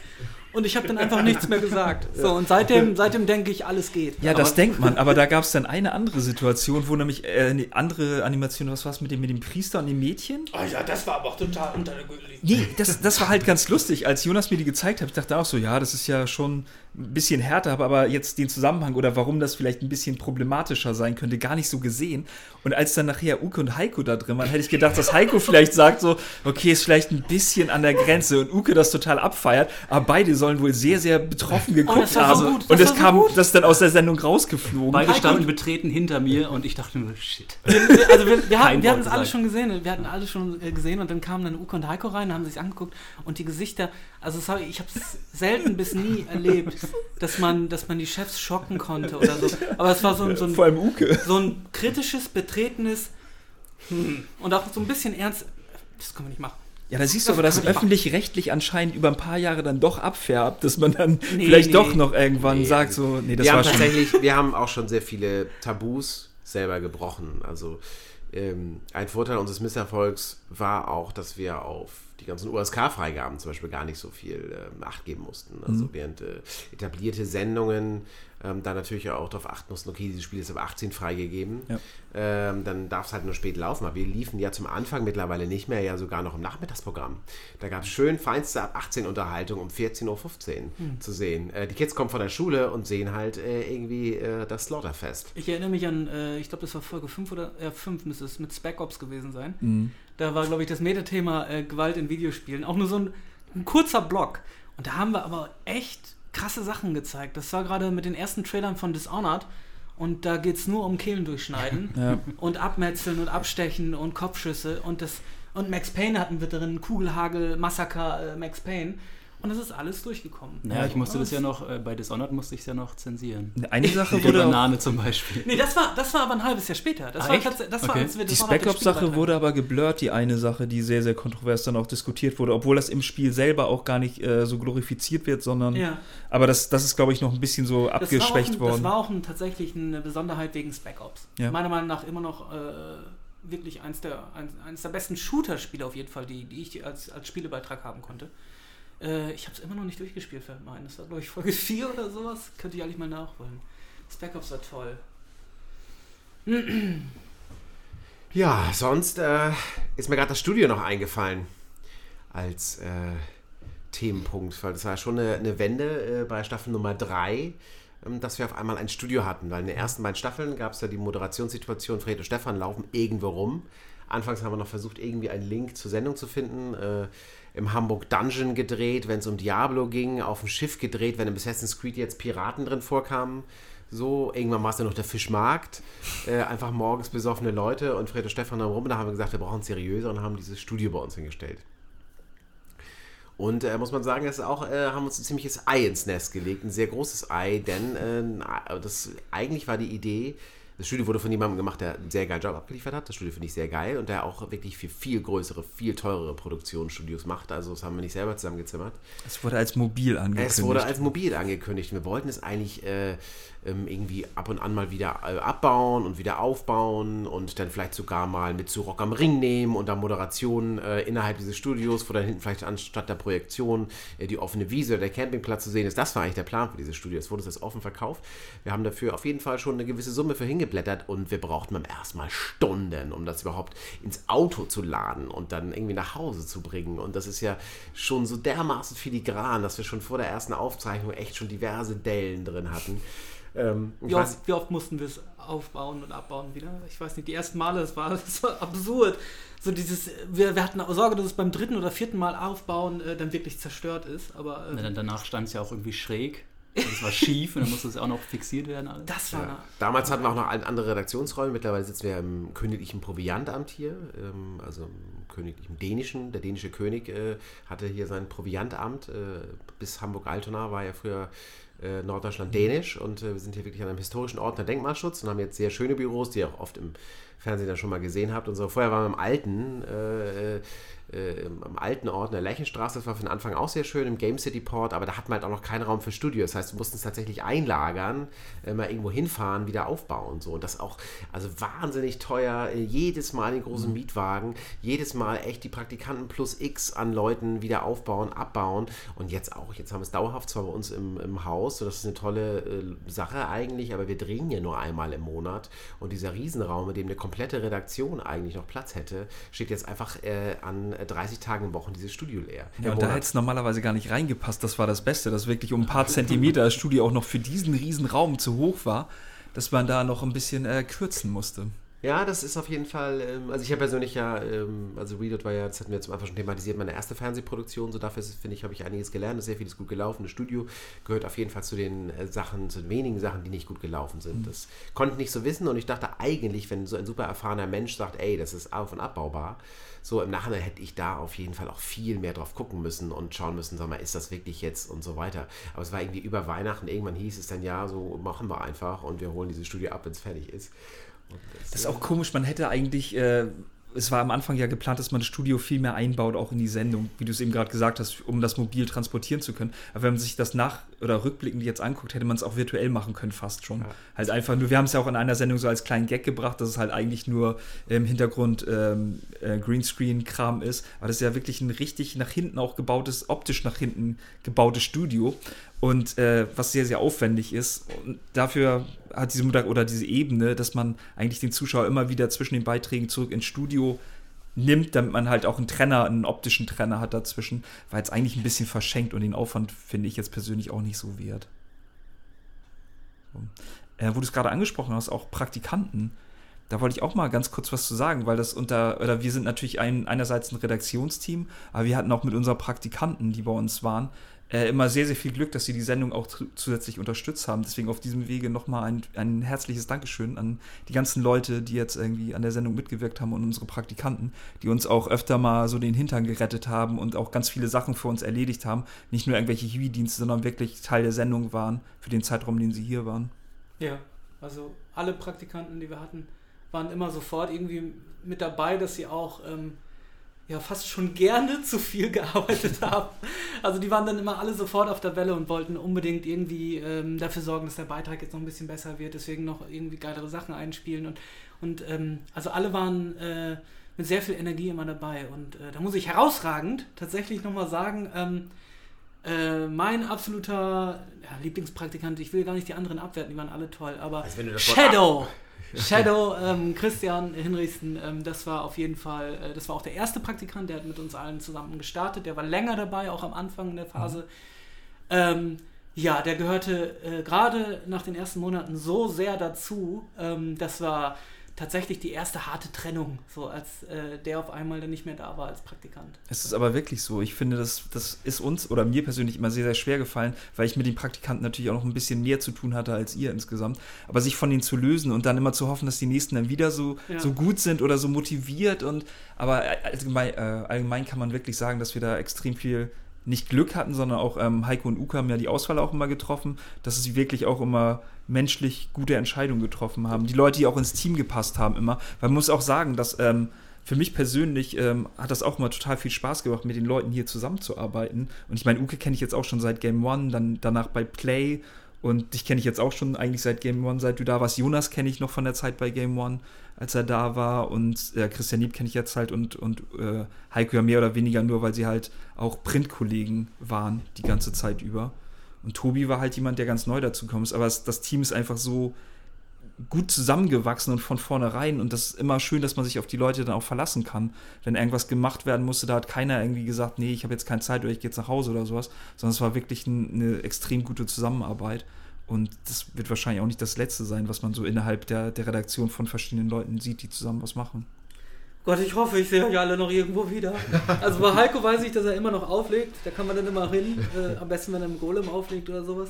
Und ich habe dann einfach nichts mehr gesagt. So, und seitdem, seitdem denke ich, alles geht. Ja, das denkt man, aber da gab es dann eine andere Situation, wo nämlich äh, eine andere Animation, was war es mit dem, mit dem Priester und dem Mädchen? Oh ja, das war aber auch total unter der Gürtellinie. Nee, das, das war halt ganz lustig. Als Jonas mir die gezeigt hat, ich dachte auch so, ja, das ist ja schon ein bisschen härter, habe aber jetzt den Zusammenhang oder warum das vielleicht ein bisschen problematischer sein könnte, gar nicht so gesehen. Und als dann nachher Uke und Heiko da drin waren, hätte ich gedacht, dass Heiko vielleicht sagt so, okay, ist vielleicht ein bisschen an der Grenze und Uke das total abfeiert, aber beide sollen wohl sehr, sehr betroffen geguckt Oh, das war so haben. gut, das und es so kam gut. das dann aus der Sendung rausgeflogen. Beide Heiko- standen betreten hinter mir und ich dachte nur, shit. Also wir, wir, hatten, wir hatten es alle schon gesehen. Wir hatten alle schon äh, gesehen und dann kamen dann Uke und Heiko rein, haben sich angeguckt und die Gesichter, also hab ich, ich habe es selten bis nie erlebt, dass man, dass man die Chefs schocken konnte oder so. Aber es war so, ein- so, Vor ein, allem Uke. so ein kritisches, betretenes hm, und auch so ein bisschen ernst. Das können wir nicht machen. Ja, da siehst du aber, dass öffentlich-rechtlich anscheinend über ein paar Jahre dann doch abfärbt, dass man dann Nee, vielleicht nee. doch noch irgendwann Nee, sagt so, nee, das wir war haben schon... tatsächlich, wir haben auch schon sehr viele Tabus selber gebrochen. Also ähm, ein Vorteil unseres Misserfolgs war auch, dass wir auf die ganzen USK-Freigaben zum Beispiel gar nicht so viel ähm, Acht geben mussten. Also Mhm. während äh, etablierte Sendungen ähm, da natürlich auch darauf achten mussten, okay, dieses Spiel ist ab 18 freigegeben, Ja. ähm, dann darf es halt nur spät laufen. Aber wir liefen ja zum Anfang mittlerweile nicht mehr, ja sogar noch im Nachmittagsprogramm. Da gab es schön feinste ab 18 Unterhaltung um 14.15 Uhr Hm. zu sehen. Äh, die Kids kommen von der Schule und sehen halt äh, irgendwie äh, das Slaughterfest. Ich erinnere mich an, äh, ich glaube, das war Folge 5 oder äh, 5 müsste es mit Spec Ops gewesen sein. Mhm. Da war, glaube ich, das Metathema äh, Gewalt in Videospielen. Auch nur so ein, ein kurzer Block. Und da haben wir aber echt krasse Sachen gezeigt. Das war gerade mit den ersten Trailern von Dishonored. Und da geht es nur um Kehlen durchschneiden Ja. und abmetzeln und abstechen und Kopfschüsse. Und, das, und Max Payne hatten wir drin, Kugelhagel, Massaker, äh, Max Payne. Und das ist alles durchgekommen. Naja, ich musste das ja noch, äh, bei Dishonored musste ich es ja noch zensieren. Eine Sache wurde auch, Banane zum Beispiel. Nee, das war, das war aber ein halbes Jahr später. Das Ah, war, das war Okay. als wir die Dishonored Spec den Ops-Sache Spielbeitrag wurde aber geblurrt, die eine Sache, die sehr, sehr kontrovers dann auch diskutiert wurde, obwohl das im Spiel selber auch gar nicht äh, so glorifiziert wird, sondern Ja. aber das, das ist, glaube ich, noch ein bisschen so Das abgeschwächt ein, worden. Das war auch ein, tatsächlich eine Besonderheit wegen Spec Ops. Ja. Meiner Meinung nach immer noch äh, wirklich eins der, eins, eines der besten Shooter-Spiele auf jeden Fall, die, die ich als, als Spielebeitrag haben konnte. Äh, ich habe es immer noch nicht durchgespielt, fällt mir ein. Das war, glaube ich, Folge 4 oder sowas. Könnte ich eigentlich mal nachholen. Spec Ops war toll. Ja, sonst äh, ist mir gerade das Studio noch eingefallen als äh, Themenpunkt, weil das war schon eine, eine Wende äh, bei Staffel Nummer 3, ähm, dass wir auf einmal ein Studio hatten, weil in den ersten beiden Staffeln gab es ja die Moderationssituation, Fred und Stefan laufen irgendwo rum. Anfangs haben wir noch versucht, irgendwie einen Link zur Sendung zu finden. Im Hamburg Dungeon gedreht, wenn es um Diablo ging, auf dem Schiff gedreht, wenn im Assassin's Creed jetzt Piraten drin vorkamen. So, irgendwann war es dann noch der Fischmarkt. Äh, einfach morgens besoffene Leute und Fred und Stefan haben rum. Da haben wir gesagt, wir brauchen seriöser und haben dieses Studio bei uns hingestellt. Und äh, muss man sagen, das auch, äh, haben uns ein ziemliches Ei ins Nest gelegt, ein sehr großes Ei, denn äh, das eigentlich war die Idee, Das Studio wurde von jemandem gemacht, der einen sehr geilen Job abgeliefert hat. Das Studio finde ich sehr geil und der auch wirklich für viel größere, viel teurere Produktionsstudios macht. Also das haben wir nicht selber zusammengezimmert. Es wurde als mobil angekündigt. Es wurde als mobil angekündigt. Wir wollten es eigentlich äh, ähm, irgendwie ab und an mal wieder äh, abbauen und wieder aufbauen und dann vielleicht sogar mal mit zu Rock am Ring nehmen und dann Moderation äh, innerhalb dieses Studios, wo dann hinten vielleicht anstatt der Projektion äh, die offene Wiese oder der Campingplatz zu sehen ist. Das war eigentlich der Plan für dieses Studio. Es wurde jetzt offen verkauft. Wir haben dafür auf jeden Fall schon eine gewisse Summe für hingeblättert und wir brauchten beim ersten Mal Stunden, um das überhaupt ins Auto zu laden und dann irgendwie nach Hause zu bringen. Und das ist ja schon so dermaßen filigran, dass wir schon vor der ersten Aufzeichnung echt schon diverse Dellen drin hatten. Ähm, wie, oft, wie, oft, mussten wir es aufbauen und abbauen wieder? Ich weiß nicht, die ersten Male, das war, das war absurd. So dieses, wir, wir, hatten Sorge, dass es beim dritten oder vierten Mal aufbauen äh, dann wirklich zerstört ist. Aber, äh, Na, dann danach stand es ja auch irgendwie schräg. Das war schief und dann musste es auch noch fixiert werden. Alles. Das war ja. Damals hatten wir auch noch andere Redaktionsräume. Mittlerweile sitzen wir im königlichen Proviantamt hier, ähm, also königlichen dänischen. Der dänische König äh, hatte hier sein Proviantamt. Äh, bis Hamburg-Altona war ja früher äh, Norddeutschland dänisch und äh, wir sind hier wirklich an einem historischen Ort der Denkmalschutz und haben jetzt sehr schöne Büros, die auch oft im Fernsehen dann schon mal gesehen habt. Und so vorher waren wir im alten äh, äh, am alten Ort in der Lerchenstraße. Das war von Anfang auch sehr schön im Game City Port, aber da hat man halt auch noch keinen Raum für Studio. Das heißt, wir mussten es tatsächlich einlagern, äh, mal irgendwo hinfahren, wieder aufbauen und so. Und das auch, also wahnsinnig teuer. Äh, jedes Mal den großen mhm. Mietwagen, jedes Mal echt die Praktikanten plus X an Leuten wieder aufbauen, abbauen. Und jetzt auch, jetzt haben wir es dauerhaft zwar bei uns im, im Haus, so das ist eine tolle äh, Sache eigentlich, aber wir drehen ja nur einmal im Monat. Und dieser Riesenraum, in dem eine komplette Redaktion eigentlich noch Platz hätte, steht jetzt einfach äh, an 30 Tagen in Wochen dieses Studio leer. Ja, und da hätte es normalerweise gar nicht reingepasst. Das war das Beste, dass wirklich um ein paar Zentimeter das Studio auch noch für diesen riesen Raum zu hoch war, dass man da noch ein bisschen äh, kürzen musste. Ja, das ist auf jeden Fall, ähm, also ich habe persönlich ja, ähm, also Redot war ja, das hatten wir zum Anfang schon thematisiert, meine erste Fernsehproduktion, so dafür finde ich, habe ich einiges gelernt, ist sehr vieles gut gelaufen. Das Studio gehört auf jeden Fall zu den äh, Sachen, zu den wenigen Sachen, die nicht gut gelaufen sind. Mhm. Das konnte ich nicht so wissen und ich dachte eigentlich, wenn so ein super erfahrener Mensch sagt, ey, das ist auf- und abbaubar, so im Nachhinein hätte ich da auf jeden Fall auch viel mehr drauf gucken müssen und schauen müssen, sag mal, ist das wirklich jetzt und so weiter. Aber es war irgendwie über Weihnachten, irgendwann hieß es dann, ja, so machen wir einfach und wir holen dieses Studio ab, wenn es fertig ist. Das, ist auch komisch, man hätte eigentlich, äh, es war am Anfang ja geplant, dass man das Studio viel mehr einbaut, auch in die Sendung, wie du es eben gerade gesagt hast, um das mobil transportieren zu können. Aber wenn man sich das nach- oder rückblickend jetzt anguckt, hätte man es auch virtuell machen können, fast schon. Ja. Halt einfach nur, wir haben es ja auch in einer Sendung so als kleinen Gag gebracht, dass es halt eigentlich nur im Hintergrund ähm, äh, Greenscreen-Kram ist. Aber das ist ja wirklich ein richtig nach hinten auch gebautes, optisch nach hinten gebautes Studio und äh, was sehr, sehr aufwendig ist. Und dafür hat diese Mutter oder diese Ebene, dass man eigentlich den Zuschauer immer wieder zwischen den Beiträgen zurück ins Studio nimmt, damit man halt auch einen Trenner, einen optischen Trenner hat dazwischen, war jetzt eigentlich ein bisschen verschenkt und den Aufwand finde ich jetzt persönlich auch nicht so wert. So. Äh, wo du es gerade angesprochen hast, auch Praktikanten. Da wollte ich auch mal ganz kurz was zu sagen, weil das unter, oder wir sind natürlich ein, einerseits ein Redaktionsteam, aber wir hatten auch mit unseren Praktikanten, die bei uns waren, äh, immer sehr, sehr viel Glück, dass sie die Sendung auch zusätzlich unterstützt haben. Deswegen auf diesem Wege nochmal ein, ein herzliches Dankeschön an die ganzen Leute, die jetzt irgendwie an der Sendung mitgewirkt haben und unsere Praktikanten, die uns auch öfter mal so den Hintern gerettet haben und auch ganz viele Sachen für uns erledigt haben. Nicht nur irgendwelche Hiwi-Dienste, sondern wirklich Teil der Sendung waren für den Zeitraum, den sie hier waren. Ja, also alle Praktikanten, die wir hatten, waren immer sofort irgendwie mit dabei, dass sie auch ähm, ja fast schon gerne zu viel gearbeitet haben. Also die waren dann immer alle sofort auf der Welle und wollten unbedingt irgendwie ähm, dafür sorgen, dass der Beitrag jetzt noch ein bisschen besser wird, deswegen noch irgendwie geilere Sachen einspielen und, und ähm, also alle waren äh, mit sehr viel Energie immer dabei und äh, da muss ich herausragend tatsächlich nochmal sagen, ähm, äh, mein absoluter ja, Lieblingspraktikant, ich will gar nicht die anderen abwerten, die waren alle toll, aber also Shadow! Shadow, ähm, Christian Hinrichsen, ähm, das war auf jeden Fall, äh, das war auch der erste Praktikant, der hat mit uns allen zusammen gestartet, der war länger dabei, auch am Anfang der Phase. Mhm. Ähm, ja, der gehörte äh, gerade nach den ersten Monaten so sehr dazu, ähm, das war tatsächlich die erste harte Trennung, so als äh, der auf einmal dann nicht mehr da war als Praktikant. Es ist aber wirklich so. Ich finde, das, das ist uns oder mir persönlich immer sehr, sehr schwer gefallen, weil ich mit den Praktikanten natürlich auch noch ein bisschen mehr zu tun hatte als ihr insgesamt. Aber sich von denen zu lösen und dann immer zu hoffen, dass die nächsten dann wieder so, ja. so gut sind oder so motiviert und aber allgemein, äh, allgemein kann man wirklich sagen, dass wir da extrem viel nicht Glück hatten, sondern auch ähm, Heiko und Uka haben ja die Auswahl auch immer getroffen, dass sie wirklich auch immer menschlich gute Entscheidungen getroffen haben. Die Leute, die auch ins Team gepasst haben immer. Man muss auch sagen, dass ähm, für mich persönlich ähm, hat das auch immer total viel Spaß gemacht, mit den Leuten hier zusammenzuarbeiten. Und ich meine, Uke kenne ich jetzt auch schon seit Game One, dann danach bei Play und dich kenne ich jetzt auch schon eigentlich seit Game One, seit du da warst. Jonas kenne ich noch von der Zeit bei Game One, als er da war. Und äh, Christian Lieb kenne ich jetzt halt und, und äh, Heiko ja mehr oder weniger nur, weil sie halt auch Printkollegen waren die ganze Zeit über. Und Tobi war halt jemand, der ganz neu dazu ist. Aber es, das Team ist einfach so gut zusammengewachsen und von vornherein. Und das ist immer schön, dass man sich auf die Leute dann auch verlassen kann. Wenn irgendwas gemacht werden musste, da hat keiner irgendwie gesagt, nee, ich habe jetzt keine Zeit oder ich gehe jetzt nach Hause oder sowas. Sondern es war wirklich ein, eine extrem gute Zusammenarbeit. Und das wird wahrscheinlich auch nicht das Letzte sein, was man so innerhalb der, der Redaktion von verschiedenen Leuten sieht, die zusammen was machen. Gott, ich hoffe, ich sehe euch alle noch irgendwo wieder. Also bei Heiko weiß ich, dass er immer noch auflegt. Da kann man dann immer hin. Äh, am besten, wenn er im Golem auflegt oder sowas.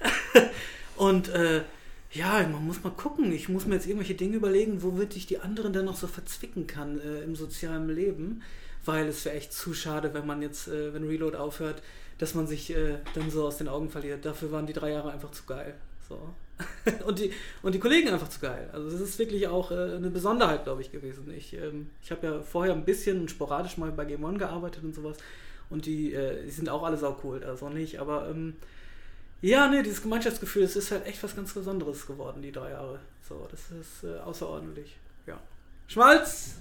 Und äh, ja, man muss mal gucken. Ich muss mir jetzt irgendwelche Dinge überlegen, womit ich die anderen dann noch so verzwicken kann äh, im sozialen Leben. Weil es wäre echt zu schade, wenn man jetzt, äh, wenn Reload aufhört, dass man sich äh, dann so aus den Augen verliert. Dafür waren die drei Jahre einfach zu geil. So. und, die, und die Kollegen einfach zu geil. Also das ist wirklich auch äh, eine Besonderheit, glaube ich, gewesen. Ich, ähm, ich habe ja vorher ein bisschen sporadisch mal bei Game One gearbeitet und sowas. Und die, äh, die sind auch alle sau cool, also nicht. Aber ähm, ja, nee, dieses Gemeinschaftsgefühl, das ist halt echt was ganz Besonderes geworden, die drei Jahre. So, das ist äh, außerordentlich. Ja. Schmalz!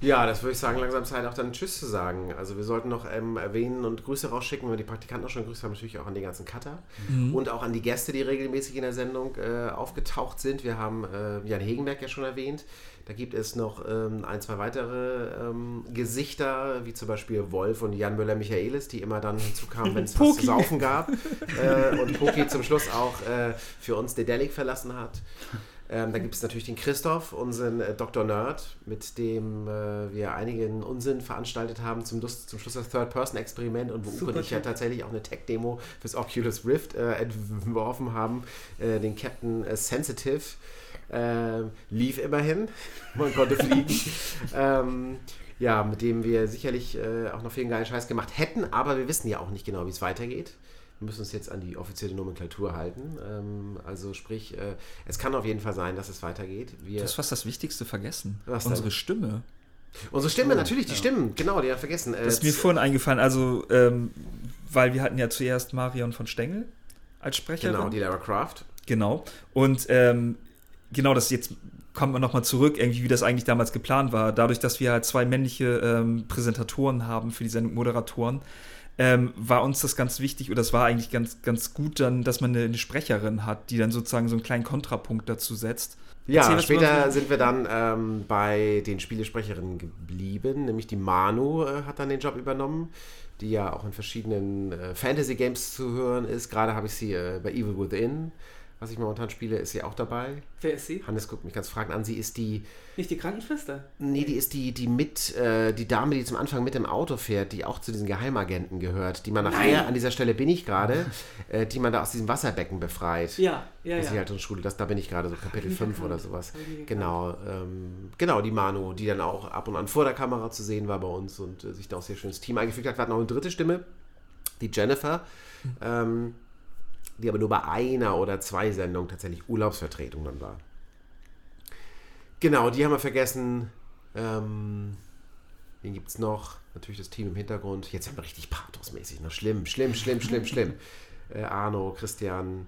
Ja, das würde ich sagen, langsam Zeit auch dann Tschüss zu sagen. Also wir sollten noch ähm, erwähnen und Grüße rausschicken, wenn wir die Praktikanten auch schon grüßt haben, natürlich auch an die ganzen Cutter Mhm. und auch an die Gäste, die regelmäßig in der Sendung äh, aufgetaucht sind. Wir haben äh, Jan Hegenberg ja schon erwähnt. Da gibt es noch ähm, ein, zwei weitere ähm, Gesichter, wie zum Beispiel Wolf und Jan Müller-Michaelis, die immer dann hinzukamen, wenn es was zu saufen gab. Äh, und Poki zum Schluss auch äh, für uns Dedelic verlassen hat. Ähm, da gibt es natürlich den Christoph, unseren äh, Dr. Nerd, mit dem äh, wir einigen Unsinn veranstaltet haben zum, zum Schluss das Third-Person-Experiment und wo und ich ja tatsächlich auch eine Tech-Demo fürs Oculus Rift äh, entworfen haben, äh, den Captain äh, Sensitive. Äh, lief immerhin, man konnte fliegen. ähm, ja, mit dem wir sicherlich äh, auch noch viel geilen Scheiß gemacht hätten, aber wir wissen ja auch nicht genau, wie es weitergeht. Wir müssen uns jetzt an die offizielle Nomenklatur halten. Ähm, also sprich, äh, es kann auf jeden Fall sein, dass es weitergeht. Wir, Du hast fast das Wichtigste vergessen. Was denn? Unsere Stimme. unsere Stimme, natürlich, die Stimmen, genau, die haben wir vergessen. Äh, Das ist mir vorhin eingefallen, also, ähm, weil wir hatten ja zuerst Marion von Stengel als Sprecherin. genau, die Lara Croft. Genau. Und ähm, genau das jetzt kommt man nochmal zurück, irgendwie, wie das eigentlich damals geplant war. Dadurch, dass wir halt zwei männliche ähm, Präsentatoren haben für die Sendung Moderatoren, ähm, war uns das ganz wichtig oder es war eigentlich ganz, ganz gut dann, dass man eine, eine Sprecherin hat, die dann sozusagen so einen kleinen Kontrapunkt dazu setzt. Ja, Erzähl, später sind wir dann ähm, bei den Spielesprecherinnen geblieben, nämlich die Manu äh, hat dann den Job übernommen, die ja auch in verschiedenen äh, Fantasy-Games zu hören ist. Gerade habe ich sie äh, bei Evil Within, was ich momentan spiele, ist sie auch dabei. Wer ist sie? Hannes guckt mich ganz fragend an. Sie ist die, Nicht die Krankenschwester? nee, die ist die, die mit, äh, die Dame, die zum Anfang mit dem Auto fährt, die auch zu diesen Geheimagenten gehört, die man nachher, an dieser Stelle bin ich gerade, äh, die man da aus diesem Wasserbecken befreit. Ja, ja, Das ist ja. halt so eine Schule, das, da bin ich gerade so Kapitel nie 5 gekannt. oder sowas. Genau, ähm, genau, die Manu, die dann auch ab und an vor der Kamera zu sehen war bei uns und äh, sich da auch sehr schön ins Team eingefügt hat. Wir hatten auch eine dritte Stimme, die Jennifer, ähm, die aber nur bei einer oder zwei Sendungen tatsächlich Urlaubsvertretung dann war. Genau, die haben wir vergessen. Ähm, wen gibt es noch? Natürlich das Team im Hintergrund. Jetzt haben wir richtig pathosmäßig. Ne? Schlimm, schlimm, schlimm, schlimm, schlimm. Äh, Arno, Christian.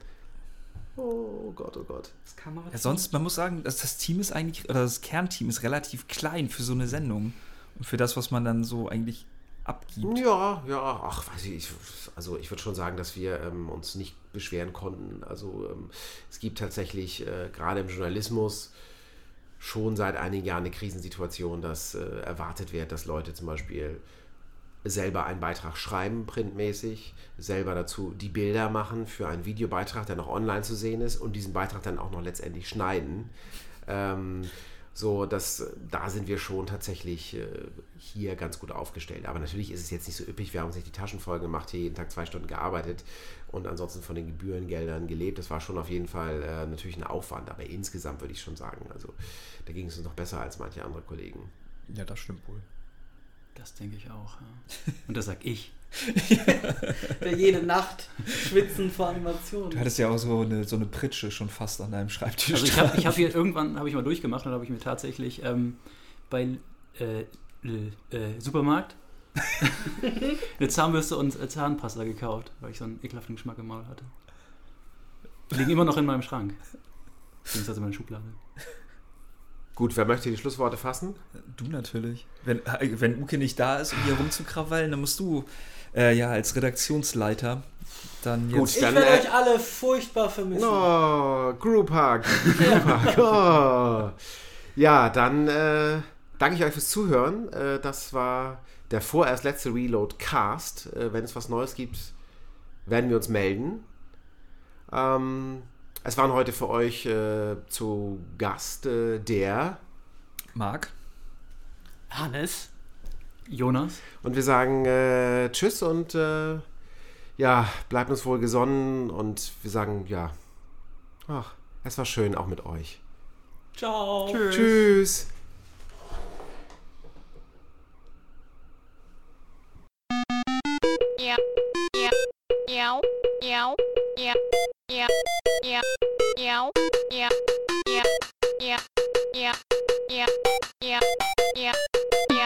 Oh Gott, oh Gott. Das Kamera Ja, sonst, man muss sagen, dass das Team ist eigentlich, oder das Kernteam ist relativ klein für so eine Sendung. Und für das, was man dann so eigentlich abgibt. Ja, ja, ach, weiß ich, ich also ich würde schon sagen, dass wir ähm, uns nicht beschweren konnten. Also ähm, es gibt tatsächlich äh, gerade im Journalismus schon seit einigen Jahren eine Krisensituation, dass äh, erwartet wird, dass Leute zum Beispiel selber einen Beitrag schreiben, printmäßig, selber dazu die Bilder machen für einen Videobeitrag, der noch online zu sehen ist und diesen Beitrag dann auch noch letztendlich schneiden. Ähm, so, dass da sind wir schon tatsächlich äh, hier ganz gut aufgestellt. Aber natürlich ist es jetzt nicht so üppig. Wir haben uns nicht die Taschen voll gemacht, hier jeden Tag zwei Stunden gearbeitet und ansonsten von den Gebührengeldern gelebt. Das war schon auf jeden Fall äh, natürlich ein Aufwand. Aber insgesamt würde ich schon sagen, also da ging es uns noch besser als manche andere Kollegen. Ja, das stimmt wohl. Das denke ich auch. Ja. Und das sag ich. Der jede Nacht schwitzen vor Animationen. Du hattest ja auch so eine, so eine Pritsche schon fast an deinem Schreibtisch. Also ich habe ich hab hier irgendwann, habe ich mal durchgemacht und habe ich mir tatsächlich ähm, bei äh, äh, Supermarkt eine Zahnbürste und äh, Zahnpasta gekauft, weil ich so einen ekelhaften Geschmack im Maul hatte. Die liegen immer noch in meinem Schrank. Beziehungsweise in meiner Schublade. Gut, wer möchte die Schlussworte fassen? Du natürlich. Wenn, wenn Uke nicht da ist, um hier rumzukrawallen, dann musst du äh, ja als Redaktionsleiter dann jetzt. Gut, Ich dann, werde äh, euch alle furchtbar vermissen. Oh, Group Hug. Group Hug. Oh. Ja, dann äh, danke ich euch fürs Zuhören. Äh, das war der vorerst letzte Reload Cast. Äh, wenn es was Neues gibt, werden wir uns melden. Ähm, es waren heute für euch äh, zu Gast äh, der Marc. Hannes? Jonas? und wir sagen äh, Tschüss und äh, ja, bleibt uns wohl gesonnen und wir sagen ja, ach, es war schön auch mit euch. Ciao. Tschüss. Yep. Yep. Yow. Yow. Yep. Yep. Yep. Yow. Yep. Yep. Yep. Yep. Yep. Yep.